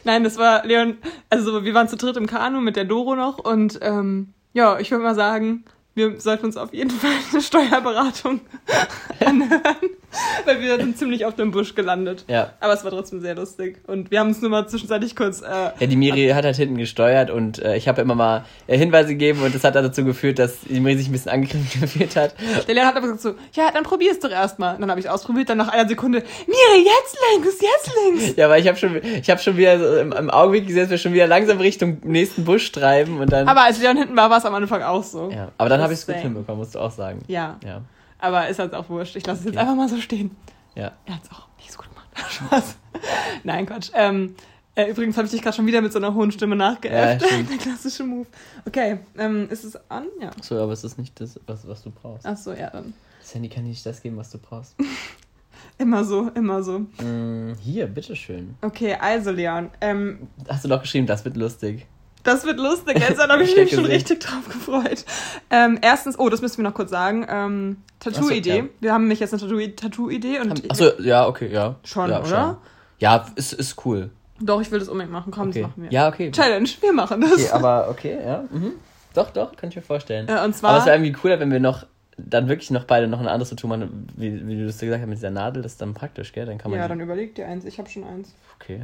Nein, das war Leon, also wir waren zu dritt im Kanu mit der Doro noch und ähm, ja, ich würde mal sagen, wir sollten uns auf jeden Fall eine Steuerberatung *laughs* anhören, *laughs* weil wir sind ziemlich auf dem Busch gelandet. Ja. Aber es war trotzdem sehr lustig. Und wir haben es nur mal zwischenzeitlich kurz. Äh, ja, die Miri hat halt hinten gesteuert und äh, ich habe immer mal äh, Hinweise gegeben und das hat dazu geführt, dass die Miri sich ein bisschen angegriffen gefühlt *laughs* hat. Der Leon hat aber gesagt so, ja, dann probier es doch erstmal. Dann habe ich ausprobiert, dann nach einer Sekunde, Miri, jetzt links, jetzt links. Ja, weil ich habe schon, ich habe schon wieder so im, im Augenblick gesehen, dass wir schon wieder langsam Richtung nächsten Busch treiben und dann. Aber als Leon hinten war, war es am Anfang auch so. Ja, aber dann habe ich es gut hinbekommen, musst du auch sagen. Ja. ja. Aber ist halt auch wurscht. Ich lasse es okay. jetzt einfach mal so stehen. Ja. Er hat es auch nicht so gut gemacht. *laughs* Spaß. Nein, Quatsch. Ähm, äh, übrigens habe ich dich gerade schon wieder mit so einer hohen Stimme nachgeäfft. Ja, *laughs* Der klassische Move. Okay, ähm, ist es an? Ja. So, aber es ist nicht das, was, was du brauchst. Ach so, ja, dann. Das Handy kann nicht das geben, was du brauchst. *laughs* immer so, immer so. Mm, hier, bitteschön. Okay, also Leon. Ähm, Hast du doch geschrieben, das wird lustig. Das wird lustig. Jetzt *laughs* habe ich mich schon richtig drauf gefreut. Ähm, erstens, oh, das müssen wir noch kurz sagen. Ähm, Tattoo-Idee. So, ja. Wir haben nämlich jetzt eine Tattoo-Idee. Achso, ja, okay, ja. Schon, ja, oder? Schon. Ja, ist, ist cool. Doch, ich will das unbedingt machen. Komm, okay. das machen wir. Ja, okay. Challenge, wir machen das. Okay, aber okay, ja. Mhm. Doch, doch, kann ich mir vorstellen. Ja, und zwar, aber es wäre irgendwie cooler, wenn wir noch dann wirklich noch beide noch ein anderes Tattoo machen, wie, wie du das gesagt hast mit dieser Nadel, das ist dann praktisch, gell? Dann kann man ja, dann überleg dir eins. Ich habe schon eins. Okay.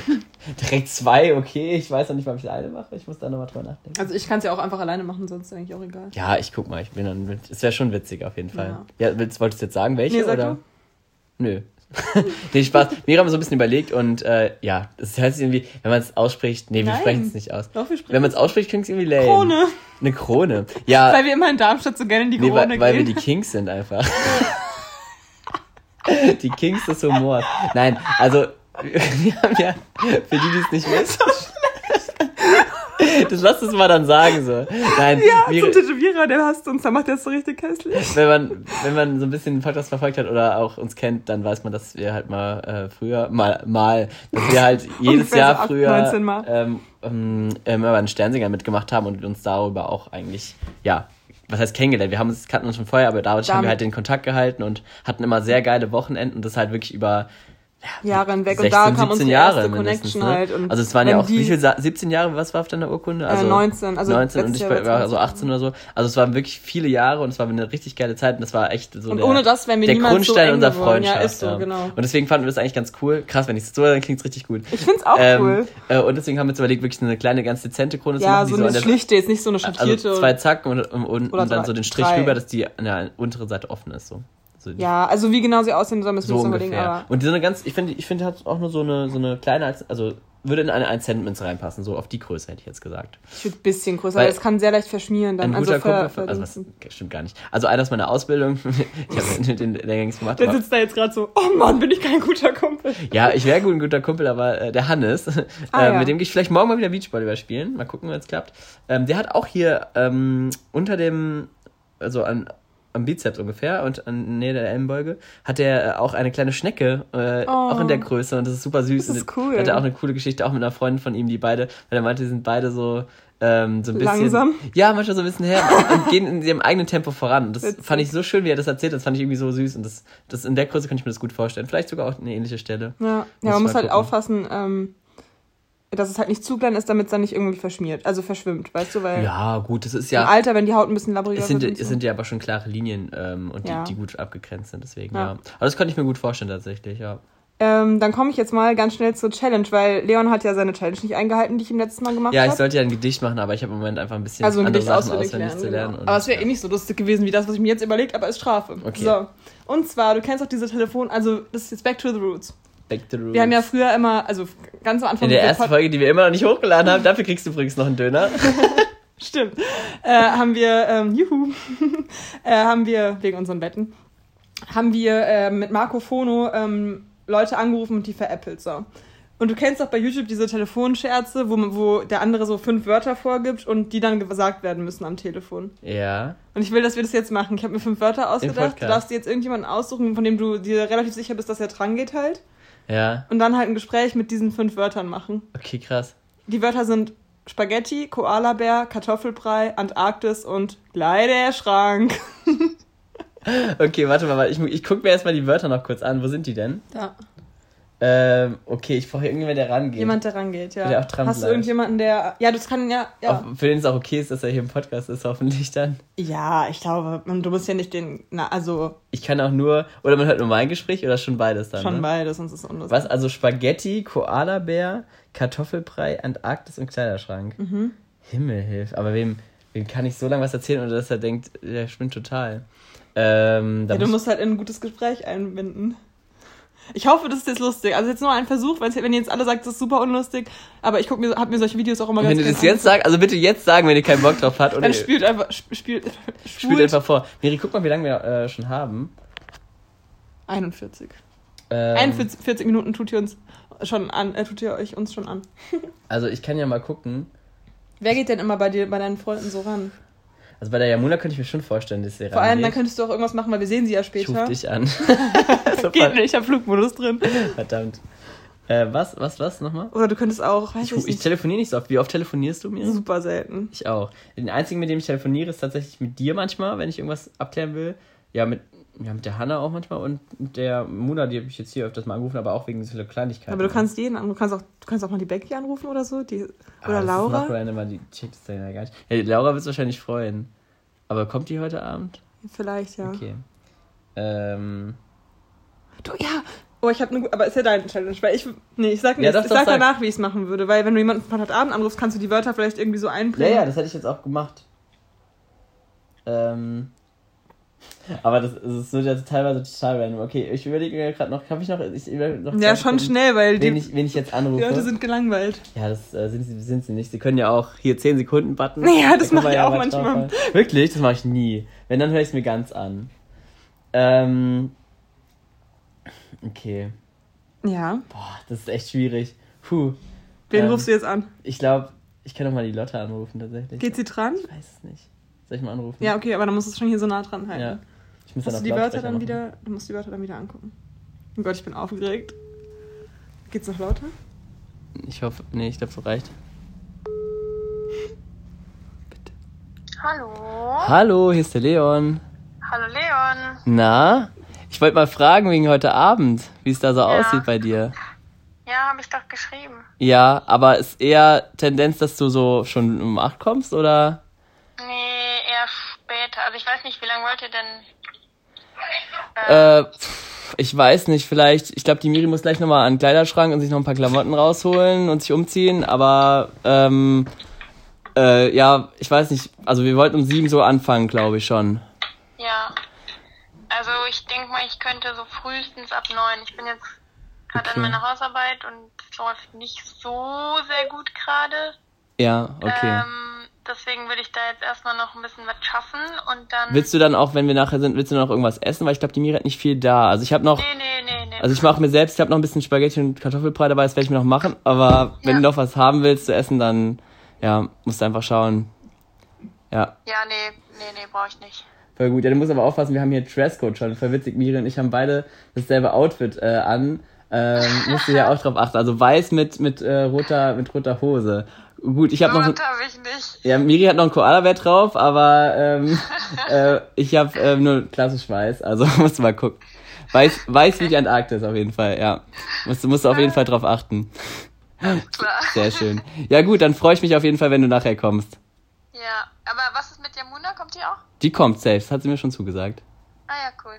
*laughs* Direkt zwei, okay. Ich weiß noch nicht, wann ich eine mache. Ich muss da nochmal drüber nachdenken. Also ich kann es ja auch einfach alleine machen, sonst ist eigentlich auch egal. Ja, ich guck mal. Ich bin dann. Es wäre schon witzig auf jeden Fall. Ja, ja willst, wolltest du jetzt sagen, welche? Nee, sag oder? Du? Nö. *laughs* nee, Spaß. Wir haben so ein bisschen überlegt und äh, ja, das sich irgendwie, wenn man es ausspricht, nee, wir sprechen es nicht aus. Doch, wir sprechen wenn man es ausspricht, klingt es irgendwie lame. Krone. Eine Krone. Ja. *laughs* Weil wir immer in Darmstadt so gerne in die nee, Krone weil, weil wir die Kings sind einfach. *laughs* die Kings des Humors. Nein, also wir haben ja, für die, die es nicht wissen. Das lass es mal dann sagen so. Nein, ja, wir, zum Tätowierer, der hasst uns, dann macht der es so richtig hässlich. Wenn man, wenn man so ein bisschen den Podcast verfolgt hat oder auch uns kennt, dann weiß man, dass wir halt mal äh, früher, mal, mal, dass wir halt *laughs* jedes Jahr so früher ähm, ähm, immer einen Sternsinger mitgemacht haben und uns darüber auch eigentlich, ja, was heißt kennengelernt? Wir haben uns, kannten uns schon vorher, aber dadurch Damit. haben wir halt den Kontakt gehalten und hatten immer sehr geile Wochenenden und das halt wirklich über Jahre hinweg. 16, und da kam unsere Jahre erste Connection ne? halt. Und also es waren ja auch, wie viel, 17 Jahre, was war auf deiner Urkunde? Also äh, 19. Also 19 und ich war, war so 18 oder so. Also es waren wirklich viele Jahre und es war eine richtig geile Zeit und das war echt so und der, ohne das, wenn wir der Grundstein so unserer Freundschaft. Ja, ist so, genau. Und deswegen fanden wir das eigentlich ganz cool. Krass, wenn ich es so dann klingt es richtig gut. Ich find's auch ähm, cool. Äh, und deswegen haben wir uns überlegt, wirklich eine kleine, ganz dezente Krone ja, zu machen. Ja, so eine so schlichte, jetzt nicht so eine schattierte. Also zwei Zacken und, und, und dann so den Strich rüber, dass die an der unteren Seite offen ist. So. So ja, also wie genau sie aussehen soll, müssen wir so uns überlegen. Aber und die sind eine ganz, ich finde, ich finde, hat auch nur so eine, so eine kleine, also würde in eine 1 Cent Münze reinpassen, so auf die Größe hätte ich jetzt gesagt. Ich würde ein bisschen größer, weil es kann sehr leicht verschmieren dann. Ein guter also Kumpel, für, also was, stimmt gar nicht. Also einer aus meiner Ausbildung, *laughs* ich habe den Lehrgangs gemacht. Der sitzt da jetzt gerade so, oh Mann, bin ich kein guter Kumpel. Ja, ich wäre ein guter Kumpel, aber äh, der Hannes, *laughs* ah, äh, ja. mit dem gehe ich vielleicht morgen mal wieder Beachvolleyball spielen, mal gucken, wenn es klappt. Ähm, der hat auch hier ähm, unter dem, also an am Bizeps ungefähr und an Nähe der Ellenbeuge hat er äh, auch eine kleine Schnecke, äh, oh. auch in der oh. Größe und das ist super süß. Das ist cool. Hat er auch eine coole Geschichte, auch mit einer Freundin von ihm, die beide, weil er meinte, die sind beide so, ähm, so ein bisschen. Langsam? Ja, manchmal so ein bisschen her und gehen in ihrem eigenen Tempo voran. Und das Witzig. fand ich so schön, wie er das erzählt, das fand ich irgendwie so süß und das, das in der Größe könnte ich mir das gut vorstellen. Vielleicht sogar auch eine ähnliche Stelle. Ja, ja man muss halt gucken. aufpassen, ähm, dass es halt nicht zu klein ist, damit es dann nicht irgendwie verschmiert, also verschwimmt, weißt du, weil ja gut, das ist ja im Alter, wenn die Haut ein bisschen labbriger es sind, wird. Es so. sind ja aber schon klare Linien ähm, und ja. die, die gut abgegrenzt sind, deswegen ja. ja. Aber das könnte ich mir gut vorstellen tatsächlich, ja. Ähm, dann komme ich jetzt mal ganz schnell zur Challenge, weil Leon hat ja seine Challenge nicht eingehalten, die ich ihm letztes Mal gemacht habe. Ja, ich sollte ja ein Gedicht machen, aber ich habe im Moment einfach ein bisschen also ein andere Gedicht Sachen auswendig, lernen, zu lernen. Genau. aber es wäre eh nicht so lustig gewesen wie das, was ich mir jetzt überlegt, aber als Strafe. Okay. So. Und zwar, du kennst auch diese Telefon, also das ist jetzt Back to the Roots. Back to the Roots. Wir haben ja früher immer, also ganz am Anfang. In der ersten Folge, die wir immer noch nicht hochgeladen haben, dafür kriegst du übrigens noch einen Döner. *laughs* Stimmt. Äh, haben wir, ähm, juhu, *laughs* äh, haben wir, wegen unseren Betten, haben wir äh, mit Marco Fono ähm, Leute angerufen und die veräppelt, so. Und du kennst auch bei YouTube diese Telefonscherze, wo, wo der andere so fünf Wörter vorgibt und die dann gesagt werden müssen am Telefon. Ja. Und ich will, dass wir das jetzt machen. Ich habe mir fünf Wörter ausgedacht. Du darfst dir jetzt irgendjemanden aussuchen, von dem du dir relativ sicher bist, dass er dran geht halt. Ja. Und dann halt ein Gespräch mit diesen fünf Wörtern machen. Okay, krass. Die Wörter sind Spaghetti, Koalabär, Kartoffelbrei, Antarktis und Kleiderschrank. *laughs* okay, warte mal, ich, ich gucke mir erstmal die Wörter noch kurz an. Wo sind die denn? Da. Ähm, okay, ich brauche irgendjemanden, der rangeht. Jemand, der rangeht, ja. Der auch dran Hast bleibt. du irgendjemanden, der. Ja, das kann ja. ja. Auch, für den es auch okay ist, dass er hier im Podcast ist, hoffentlich dann. Ja, ich glaube, du musst ja nicht den. Na, also. Ich kann auch nur. Oder man hört nur mein Gespräch oder schon beides dann? Schon ne? beides, sonst ist es unlustig. Was? Also Spaghetti, Koalabär, Kartoffelbrei, Antarktis und Kleiderschrank. Mhm. Himmelhilf. Aber wem, wem kann ich so lange was erzählen, oder dass er denkt, der spinnt total? Ähm, ja, du musst halt in ein gutes Gespräch einbinden. Ich hoffe, das ist jetzt lustig. Also jetzt nur ein Versuch, wenn ihr jetzt alle sagt, das ist super unlustig, aber ich guck mir, hab mir solche Videos auch immer wenn ganz Wenn ihr das jetzt sagt, also bitte jetzt sagen, wenn ihr keinen Bock drauf habt. Oder Dann spielt einfach, spielt, *laughs* spielt einfach vor. Miri, guck mal, wie lange wir äh, schon haben. 41. Ähm, 41 Minuten tut ihr uns schon an, äh, tut ihr euch uns schon an. *laughs* also ich kann ja mal gucken. Wer geht denn immer bei dir, bei deinen Freunden so ran? Also bei der Yamuna könnte ich mir schon vorstellen, dass sie Vor allem, dann könntest du auch irgendwas machen, weil wir sehen sie ja später. Ich ruf dich an. *laughs* Geht nicht, ich habe Flugmodus drin. Verdammt. Äh, was, was, was nochmal? Oder du könntest auch, ich, ich, ich telefoniere nicht so oft. Wie oft telefonierst du mir? Super selten. Ich auch. Den einzigen, mit dem ich telefoniere, ist tatsächlich mit dir manchmal, wenn ich irgendwas abklären will. Ja, mit, ja, mit der Hanna auch manchmal und mit der Muna, die habe ich jetzt hier öfters mal angerufen, aber auch wegen so Kleinigkeiten. Aber du kannst jeden anrufen, du kannst auch, du kannst auch mal die Becky anrufen oder so, die, oder ah, Laura. Das macht immer, die dann ja gar nicht. Ja, Laura wird es wahrscheinlich freuen. Aber kommt die heute Abend? Vielleicht, ja. Okay. Ähm. Du, ja. Oh, ich habe eine aber ist ja deine Challenge, weil ich, nee, ich sag nicht, ja, doch, ich sag danach, wie ich es machen würde, weil wenn du jemanden von heute Abend anrufst, kannst du die Wörter vielleicht irgendwie so einbringen. Ja, ja, das hätte ich jetzt auch gemacht. Ähm. Aber das, das wird ja teilweise total random. Okay, ich überlege mir gerade noch, habe ich noch, ich noch Ja, schon gucken, schnell, weil wen, die, ich, wen ich jetzt anrufe. Die Leute sind gelangweilt. Ja, das äh, sind, sie, sind sie nicht. Sie können ja auch hier 10 Sekunden button. Ja, das mache ich ja auch manchmal. Wirklich? Das mache ich nie. Wenn, dann höre ich es mir ganz an. Ähm. Okay. Ja. Boah, das ist echt schwierig. Puh. Wen ähm, rufst du jetzt an? Ich glaube, ich kann doch mal die Lotte anrufen tatsächlich. Geht sie dran? Ich weiß es nicht. Soll ich mal anrufen? Ja, okay, aber dann musst du es schon hier so nah dran halten. Ja. Ich muss musst dann du die Wörter dann machen. wieder, du musst die Wörter dann wieder angucken. Oh Gott, ich bin aufgeregt. Geht's noch lauter? Ich hoffe, nee, ich glaube, so reicht. Bitte. Hallo. Hallo, hier ist der Leon. Hallo Leon. Na, Ich wollte mal fragen wegen heute Abend, wie es da so ja. aussieht bei dir. Ja, habe ich doch geschrieben. Ja, aber ist eher Tendenz, dass du so schon um 8 kommst, oder? Nee, eher später. Also ich weiß nicht, wie lange wollt ihr denn... Äh, äh ich weiß nicht, vielleicht, ich glaube, die Miri muss gleich nochmal an den Kleiderschrank und sich noch ein paar Klamotten rausholen und sich umziehen, aber ähm, äh, ja, ich weiß nicht, also wir wollten um sieben so anfangen, glaube ich schon. Ja. Also ich denke mal, ich könnte so frühestens ab neun. Ich bin jetzt gerade okay. an meiner Hausarbeit und es läuft nicht so sehr gut gerade. Ja, okay. Ähm, deswegen würde ich da jetzt erstmal noch ein bisschen was schaffen und dann. Willst du dann auch, wenn wir nachher sind, willst du noch irgendwas essen? Weil ich glaube, die Miri hat nicht viel da. Also ich habe noch. Nee, nee, nee, nee. Also ich mache mir selbst, ich habe noch ein bisschen Spaghetti und Kartoffelbrei dabei, das werde ich mir noch machen. Aber wenn ja. du noch was haben willst zu essen, dann ja, musst du einfach schauen. Ja. Ja, nee, nee, nee, brauche ich nicht. Voll gut. Ja, du musst aber aufpassen, wir haben hier Dresscode schon. Voll witzig, Miri und ich haben beide dasselbe Outfit äh, an. Ähm, *laughs* musst du ja auch drauf achten. Also weiß mit, mit, äh, roter, mit roter Hose. Gut, ich habe noch. Hab ich nicht. Ja, Miri hat noch ein Koala-Bett drauf, aber ähm, *laughs* äh, ich habe äh, nur klassisch weiß. Also *laughs* musst du mal gucken. Weiß, weiß wie die Antarktis auf jeden Fall, ja. Musst, musst du auf jeden Fall drauf achten. Sehr schön. Ja gut, dann freue ich mich auf jeden Fall, wenn du nachher kommst. Ja, aber was ist mit Jamuna? Kommt die auch? Die kommt selbst, hat sie mir schon zugesagt. Ah ja, cool.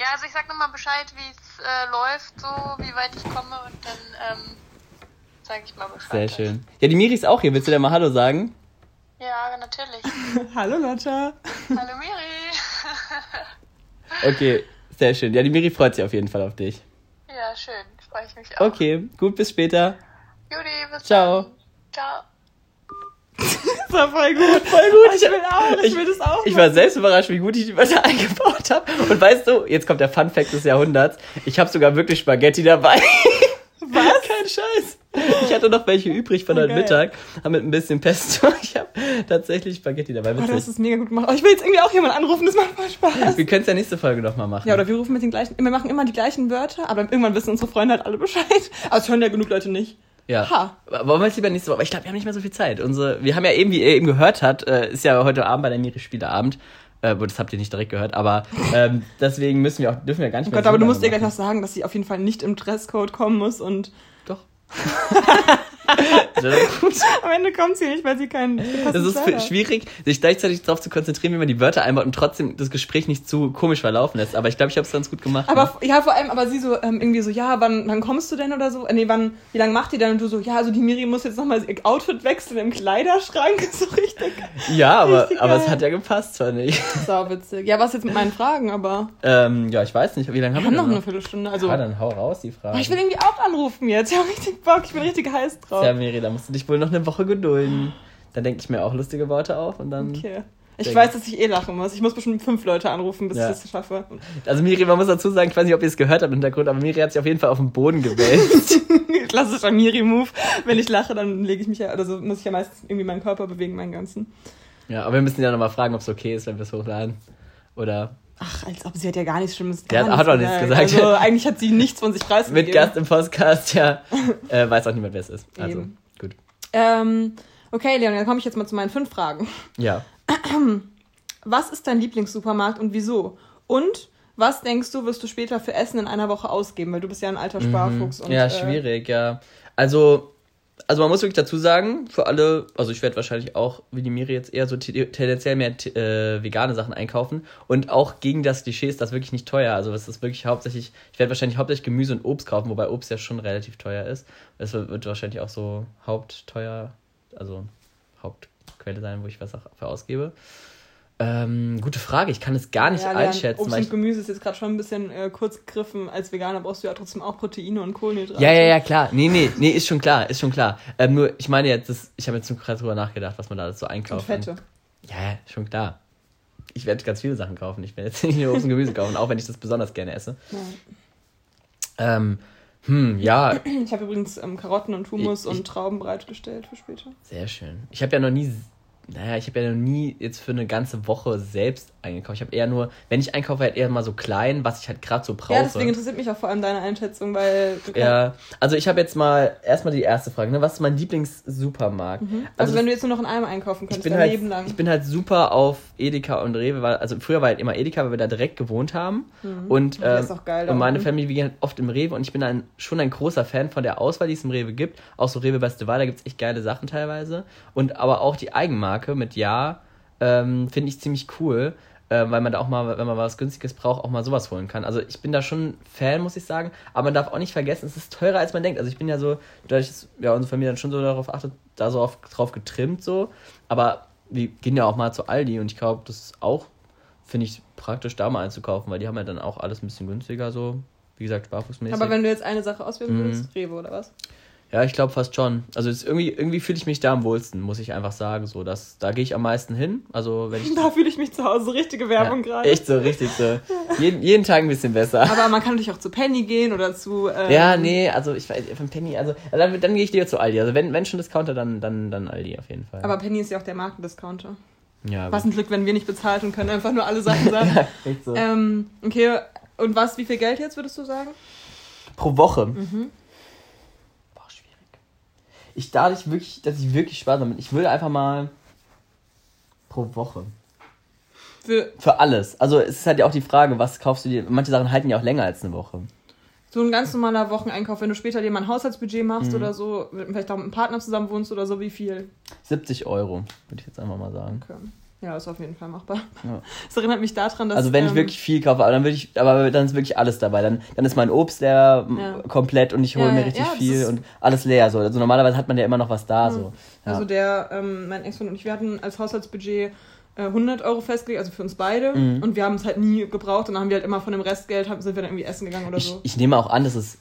Ja, also ich sag nochmal Bescheid, wie es äh, läuft, so wie weit ich komme und dann ähm, sage ich mal Bescheid. Sehr schön. Ja, die Miri ist auch hier. Willst du dir mal Hallo sagen? Ja, natürlich. *laughs* Hallo Lotta. Hallo Miri. okay, sehr schön. Ja, die Miri freut sich auf jeden Fall auf dich. Ja, schön. Freue ich mich auch. Okay, gut, bis später. Judy, bis Ciao. dann. Ciao. Das war voll gut. Voll gut. Ich will auch. Ich, ich will das auch. Ich war selbst überrascht, wie gut ich die Wörter *laughs* eingebaut habe. Und weißt du, jetzt kommt der Fun Fact des Jahrhunderts. Ich habe sogar wirklich Spaghetti dabei. *laughs* Was? *laughs* Kein Scheiß. Ich hatte noch welche übrig von heute Mittag. Haben mit ein bisschen Pesto. Ich habe tatsächlich Spaghetti dabei. Oh, du hast es mega gut gemacht. Oh, ich will jetzt irgendwie auch jemanden anrufen. Das macht voll Spaß. Wir können es ja nächste Folge nochmal machen. Ja, oder wir rufen mit den gleichen. Wir machen immer die gleichen Wörter, aber irgendwann wissen unsere Freunde halt alle Bescheid. Aber es hören ja genug Leute nicht. Ja. Ha. Wollen wir jetzt lieber nächste Woche? Aber ich glaube, wir haben nicht mehr so viel Zeit. Unsere, wir haben ja eben, wie ihr eben gehört habt, äh, ist ja heute Abend bei der Miri Spieleabend. Äh, das habt ihr nicht direkt gehört, aber ähm, deswegen müssen wir auch, dürfen wir gar nicht oh mehr. Gott, aber du musst ihr gleich noch sagen, dass sie auf jeden Fall nicht im Dresscode kommen muss und. *laughs* Am Ende kommt sie nicht, weil sie keinen. Das ist hat. schwierig, sich gleichzeitig darauf zu konzentrieren, wie man die Wörter einbaut und trotzdem das Gespräch nicht zu komisch verlaufen lässt. Aber ich glaube, ich habe es ganz gut gemacht. Aber ne? ja, vor allem, aber sie so ähm, irgendwie so, ja, wann, wann kommst du denn oder so? Nee, wann, wie lange macht ihr denn? Und du so, ja, also die Miri muss jetzt nochmal ihr Outfit wechseln im Kleiderschrank. *laughs* so richtig. Ja, aber, aber es hat ja gepasst, zwar nicht. So witzig. Ja, was jetzt mit meinen Fragen, aber. Ähm, ja, ich weiß nicht, wie lange haben wir, wir haben noch eine Viertelstunde. Also, ja, dann hau raus die Frage. Ich will irgendwie auch anrufen jetzt. Ich habe richtig Bock, ich bin richtig heiß drauf. Ja, Miri, da musst du dich wohl noch eine Woche gedulden. Dann denke ich mir auch lustige Worte auf und dann. Okay. Ich weiß, dass ich eh lachen muss. Ich muss bestimmt fünf Leute anrufen, bis ja. ich das schaffe. Also Miri, man muss dazu sagen, ich weiß nicht, ob ihr es gehört habt im Hintergrund, aber Miri hat sich auf jeden Fall auf den Boden gewälzt. *laughs* Klassischer Miri-Move. Wenn ich lache, dann lege ich mich ja, oder so muss ich ja meistens irgendwie meinen Körper bewegen, meinen ganzen. Ja, aber wir müssen ja nochmal fragen, ob es okay ist, wenn wir es hochladen. Oder Ach, als ob sie hat ja gar nichts Schlimmes gesagt. Ja, hat auch nichts gesagt. Also eigentlich hat sie nichts von sich preisgegeben. Mit Gast im Podcast, ja. *laughs* äh, weiß auch niemand, wer es ist. Also, Eben. gut. Ähm, okay, Leon, dann komme ich jetzt mal zu meinen fünf Fragen. Ja. *clears throat* Was ist dein Lieblingssupermarkt und wieso? Und was denkst du, wirst du später für Essen in einer Woche ausgeben? Weil du bist ja ein alter Sparfuchs. Mhm. Und, ja, äh, schwierig, äh, ja. Also, also man muss wirklich dazu sagen, für alle, also ich werde wahrscheinlich auch, wie die Miri jetzt eher so tendenziell mehr äh, vegane Sachen einkaufen. Und auch gegen das Klischee ist das wirklich nicht teuer. Also es ist wirklich hauptsächlich, ich werde wahrscheinlich hauptsächlich Gemüse und Obst kaufen, wobei Obst ja schon relativ teuer ist. Es wird wahrscheinlich auch so hauptteuer, also Hauptquelle sein, wo ich was dafür ausgebe. Ähm, gute Frage, ich kann es gar nicht ja, einschätzen. Obst und Gemüse ist jetzt gerade schon ein bisschen äh, kurz gegriffen. Als Veganer brauchst du ja trotzdem auch Proteine und Kohlenhydrate. Ja, ja, ja, klar. Nee, nee, nee, ist schon klar, ist schon klar. Ähm, nur, ich meine jetzt, das, ich habe jetzt gerade drüber nachgedacht, was man da so einkauft. Und Fette. Ja, schon klar. Ich werde ganz viele Sachen kaufen. Ich werde jetzt *laughs* nicht nur Obst und Gemüse kaufen, auch wenn ich das besonders gerne esse. Ja. Ähm, hm, ja. Ich habe übrigens ähm, Karotten und Hummus ich, und Trauben bereitgestellt für später. Sehr schön. Ich habe ja noch nie naja, ich habe ja noch nie jetzt für eine ganze Woche selbst eingekauft. Ich habe eher nur, wenn ich einkaufe, halt eher mal so klein, was ich halt gerade so brauche. Ja, deswegen interessiert mich auch vor allem deine Einschätzung, weil. ja, also ich habe jetzt mal erstmal die erste Frage, ne? Was ist mein Lieblingssupermarkt? Mhm. Also, also, wenn du jetzt nur noch in einem einkaufen könntest, bin halt, Leben lang. Ich bin halt super auf Edeka und Rewe, weil, also früher war halt immer Edeka, weil wir da direkt gewohnt haben. Mhm. Und, ähm, und meine Familie, wir gehen halt oft im Rewe und ich bin ein, schon ein großer Fan von der Auswahl, die es im Rewe gibt. Auch so Rewe Beste Wahl, da gibt es echt geile Sachen teilweise. Und aber auch die Eigenmarke mit Ja ähm, finde ich ziemlich cool, äh, weil man da auch mal, wenn man was Günstiges braucht, auch mal sowas holen kann. Also ich bin da schon Fan, muss ich sagen, aber man darf auch nicht vergessen, es ist teurer, als man denkt. Also ich bin ja so, dadurch, dass ja, unsere Familie dann schon so darauf achtet, da so auf, drauf getrimmt so, aber wir gehen ja auch mal zu Aldi und ich glaube, das ist auch, finde ich, praktisch da mal einzukaufen, weil die haben ja dann auch alles ein bisschen günstiger so, wie gesagt, sparfuchsmäßig. Aber wenn du jetzt eine Sache auswählen würdest, mhm. Rewe oder was? Ja, ich glaube fast schon. Also irgendwie, irgendwie fühle ich mich da am wohlsten, muss ich einfach sagen. So, dass, da gehe ich am meisten hin. Also wenn ich. *laughs* Da fühle ich mich zu Hause. Richtige Werbung ja, gerade. Echt so, richtig so. jeden, jeden Tag ein bisschen besser. Aber man kann natürlich auch zu Penny gehen oder zu. *laughs* Ähm ja, nee, also ich weiß, von Penny, also dann, dann gehe ich lieber zu Aldi. Also wenn, wenn schon Discounter, dann, dann, dann Aldi auf jeden Fall. Aber Penny ist ja auch der Markendiscounter. Ja. Was ein Glück, wenn wir nicht bezahlt und können einfach nur alle Sachen *laughs* sagen. ja, echt so. Ähm, okay, und was, wie viel Geld jetzt würdest du sagen? Pro Woche. Mhm ich dadurch wirklich, dass ich wirklich Spaß damit. Ich würde einfach mal pro Woche. Für, für alles. Also es ist halt ja auch die Frage, was kaufst du dir. Manche Sachen halten ja auch länger als eine Woche. So ein ganz normaler Wocheneinkauf, wenn du später dir mal ein Haushaltsbudget machst mhm. oder so, vielleicht auch mit einem Partner zusammen wohnst oder so, wie viel? 70 Euro, würde ich jetzt einfach mal sagen. Okay. Ja, ist auf jeden Fall machbar. Ja. *laughs* Das erinnert mich daran, dass. Also wenn ähm, ich wirklich viel kaufe, aber dann würde ich, aber dann ist wirklich alles dabei. Dann, dann ist mein Obst leer ja. komplett und ich hole ja, mir richtig viel und alles leer. So. Also normalerweise hat man ja immer noch was da. So. Also der, ähm, mein Ex-Freund und ich, wir hatten als Haushaltsbudget 100 äh, Euro festgelegt, also für uns beide. Mhm. Und wir haben es halt nie gebraucht und dann haben wir halt immer von dem Restgeld, sind wir dann irgendwie essen gegangen oder ich, so. Ich nehme auch an, dass es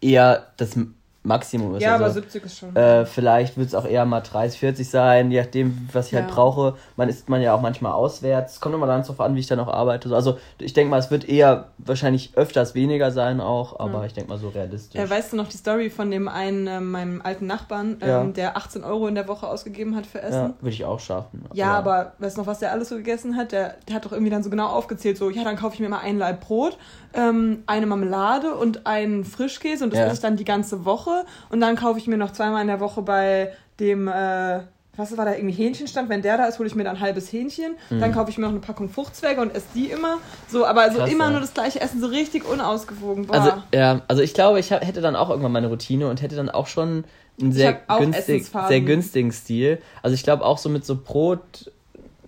eher das Maximum ist. Ja, also, aber 70 ist schon. Äh, vielleicht wird es auch eher mal 30, 40 sein, je nachdem, was ich halt ja. halt brauche. Man isst man ja auch manchmal auswärts. Es kommt immer ganz drauf an, wie ich dann auch arbeite. Also ich denke mal, es wird eher wahrscheinlich öfters weniger sein auch, aber ja. ich denke mal so realistisch. Äh, weißt du noch die Story von dem einen, äh, meinem alten Nachbarn, ähm, ja. der 18 Euro in der Woche ausgegeben hat für Essen? Ja, würde ich auch schaffen. Ja, aber weißt du noch, was der alles so gegessen hat? Der, der hat doch irgendwie dann so genau aufgezählt, so, ja, dann kaufe ich mir mal ein Laib Brot, ähm, eine Marmelade und einen Frischkäse und das ja. esse ich dann die ganze Woche und dann kaufe ich mir noch zweimal in der Woche bei dem, äh, was war da, irgendwie Hähnchenstand, wenn der da ist, hole ich mir dann ein halbes Hähnchen, mhm. dann kaufe ich mir noch eine Packung Fruchtzwerge und esse die immer, so, aber so Krass, immer ja. nur das gleiche Essen, so richtig unausgewogen. Boah. Also, ja, also ich glaube, ich hab, hätte dann auch irgendwann meine Routine und hätte dann auch schon einen sehr, günstig, sehr günstigen Stil. Also ich glaube auch so mit so Brot,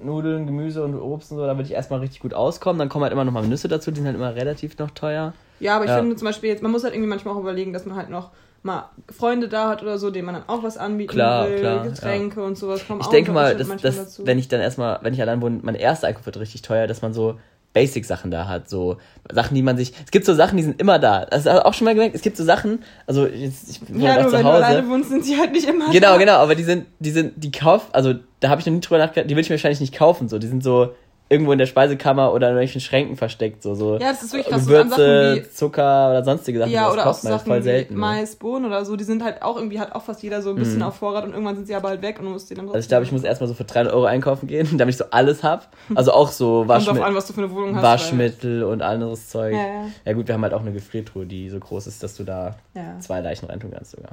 Nudeln, Gemüse und Obst und so, da würde ich erstmal richtig gut auskommen. Dann kommen halt immer noch mal Nüsse dazu, die sind halt immer relativ noch teuer. Ja, aber ich ja. finde zum Beispiel jetzt, man muss halt irgendwie manchmal auch überlegen, dass man halt noch mal Freunde da hat oder so, denen man dann auch was anbieten klar, will, klar, Getränke ja. und sowas kommen Ich denke mal, dass, dass wenn ich dann erstmal, wenn ich allein wohne, mein erster Einkauf wird richtig teuer, dass man so Basic-Sachen da hat, so Sachen, die man sich. Es gibt so Sachen, die sind immer da. Das ist auch schon mal gemerkt. Es gibt so Sachen, also jetzt, ich bin ja, nur zu Hause. wenn du alleine wohnst, sind sie halt nicht immer Genau, da. genau, aber die sind, die sind, die kauf, also da habe ich noch nie drüber nachgedacht, die will ich mir wahrscheinlich nicht kaufen, so. Die sind so, irgendwo in der Speisekammer oder in irgendwelchen Schränken versteckt. So, so ja, das ist wirklich krass. Gewürze, so Zucker oder sonstige Sachen. Ja, oder auch so Sachen voll selten, wie Mais, Bohnen oder so. Die sind halt auch irgendwie, hat auch fast jeder so ein bisschen mm. auf Vorrat und irgendwann sind sie aber halt weg und du musst die dann Also ich glaube, ich muss erstmal so für 300 Euro einkaufen gehen, *laughs* damit ich so alles hab. Also auch so *laughs* Waschmittel, an, was du für eine Wohnung hast, Waschmittel und anderes Zeug. Ja, ja. ja gut, wir haben halt auch eine Gefriertruhe, die so groß ist, dass du da ja. zwei Leichen reintun kannst sogar.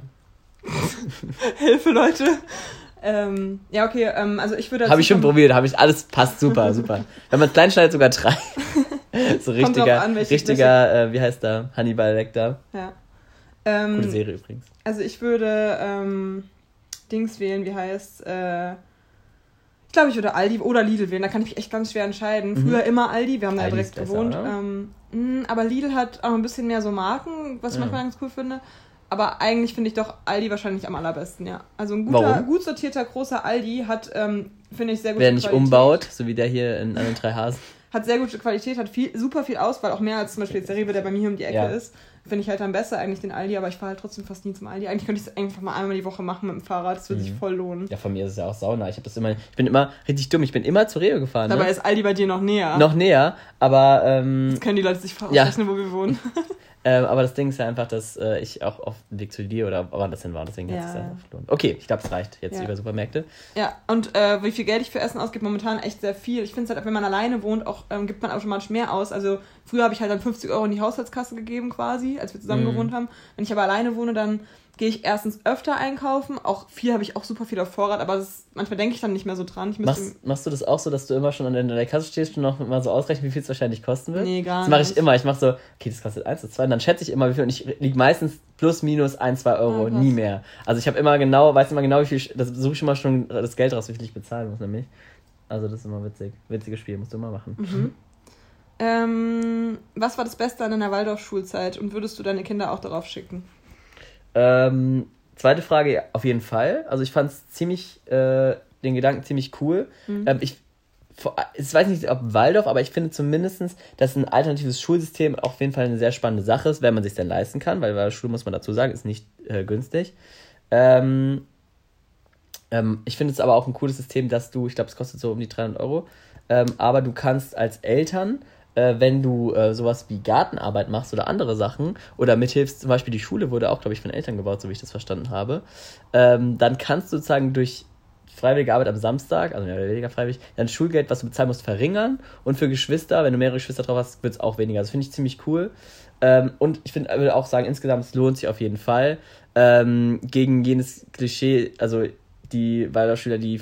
*laughs* Hilfe, Leute. Ähm, ja, okay, ähm, also ich würde. Habe ich schon probiert, habe ich alles passt super, *laughs* super. Wenn man es klein schneidet, sogar drei. *laughs* so richtiger, an, richtiger, äh, wie heißt der? Hannibal Lecter. Ja. Ähm, Gute Serie übrigens. Also ich würde ähm, Dings wählen, wie heißt äh, ich glaube, ich würde Aldi oder Lidl wählen. Da kann ich mich echt ganz schwer entscheiden. Mhm. Früher immer Aldi, wir haben da direkt gewohnt. Ähm, mh, aber Lidl hat auch ein bisschen mehr so Marken, was ich ja. manchmal ganz cool finde. Aber eigentlich finde ich doch Aldi wahrscheinlich am allerbesten, ja. Also ein guter, gut sortierter, großer Aldi hat, ähm, finde ich, sehr gute Wer nicht Qualität. umbaut, so wie der hier in an den drei Hasen. Hat sehr gute Qualität, hat viel, super viel Auswahl, auch mehr als zum Beispiel jetzt der Rewe, der bei mir hier um die Ecke ja. ist. Finde ich halt dann besser eigentlich den Aldi, aber ich fahre halt trotzdem fast nie zum Aldi. Eigentlich könnte ich es einfach mal einmal die Woche machen mit dem Fahrrad, das würde mhm. sich voll lohnen. Ja, von mir ist es ja auch sauna. Ich habe das immer, ich bin immer richtig dumm, ich bin immer zur Rewe gefahren. Dabei ne? ist Aldi bei dir noch näher. Noch näher, aber ähm, Das können die Leute sich ausrechnen, ja. wo wir wohnen. *laughs* Ähm, aber das Ding ist ja einfach, dass äh, ich auch auf dem Weg zu dir oder woanders hin war. Deswegen ja. hat es einfach verloren. Okay, ich glaube, es reicht jetzt ja. über Supermärkte. Ja, und äh, wie viel Geld ich für Essen ausgebe, momentan echt sehr viel. Ich finde es halt, wenn man alleine wohnt, auch ähm, gibt man automatisch mehr aus. Also früher habe ich halt dann 50 Euro in die Haushaltskasse gegeben quasi, als wir zusammen mhm. gewohnt haben. Wenn ich aber alleine wohne, dann gehe ich erstens öfter einkaufen. Auch viel habe ich auch super viel auf Vorrat, aber ist, manchmal denke ich dann nicht mehr so dran. machst, machst du das auch so, dass du immer schon an der Kasse stehst und noch mal so ausrechnen, wie viel es wahrscheinlich kosten wird? Nee, gar nicht. Das mache ich immer. Ich mache so, okay, das kostet 1, das 2, und dann schätze ich immer, wie viel. Und ich liege meistens plus, minus 1, 2 Euro, oh, nie mehr. Also ich habe immer genau, weiß immer genau, wie viel, das suche ich immer schon das Geld raus, wie viel ich bezahlen muss, nämlich. Also das ist immer witzig. Witziges Spiel, musst du immer machen. Mhm. Ähm, was war das Beste an deiner Waldorf-Schulzeit und würdest du deine Kinder auch darauf schicken? Ähm, Zweite Frage, auf jeden Fall. Also ich fand es ziemlich, äh, den Gedanken ziemlich cool. Mhm. Ähm, ich, ich weiß nicht, ob Waldorf, aber ich finde zumindest, dass ein alternatives Schulsystem auf jeden Fall eine sehr spannende Sache ist, wenn man sich denn leisten kann, weil bei der Schule muss man dazu sagen, ist nicht äh, günstig. Ähm, ähm, ich finde es aber auch ein cooles System, dass du, ich glaube, es kostet so um die 300 Euro, ähm, aber du kannst als Eltern äh, wenn du äh, sowas wie Gartenarbeit machst oder andere Sachen oder mithilfst, zum Beispiel die Schule wurde auch, glaube ich, von Eltern gebaut, so wie ich das verstanden habe, ähm, dann kannst du sozusagen durch freiwillige Arbeit am Samstag, also mehr oder weniger freiwillig, dein Schulgeld, was du bezahlen musst, verringern. Und für Geschwister, wenn du mehrere Geschwister drauf hast, wird es auch weniger. Das finde ich ziemlich cool. Ähm, und ich würde auch sagen, insgesamt, es lohnt sich auf jeden Fall. Ähm, gegen jenes Klischee, also die Waldorfschüler, die,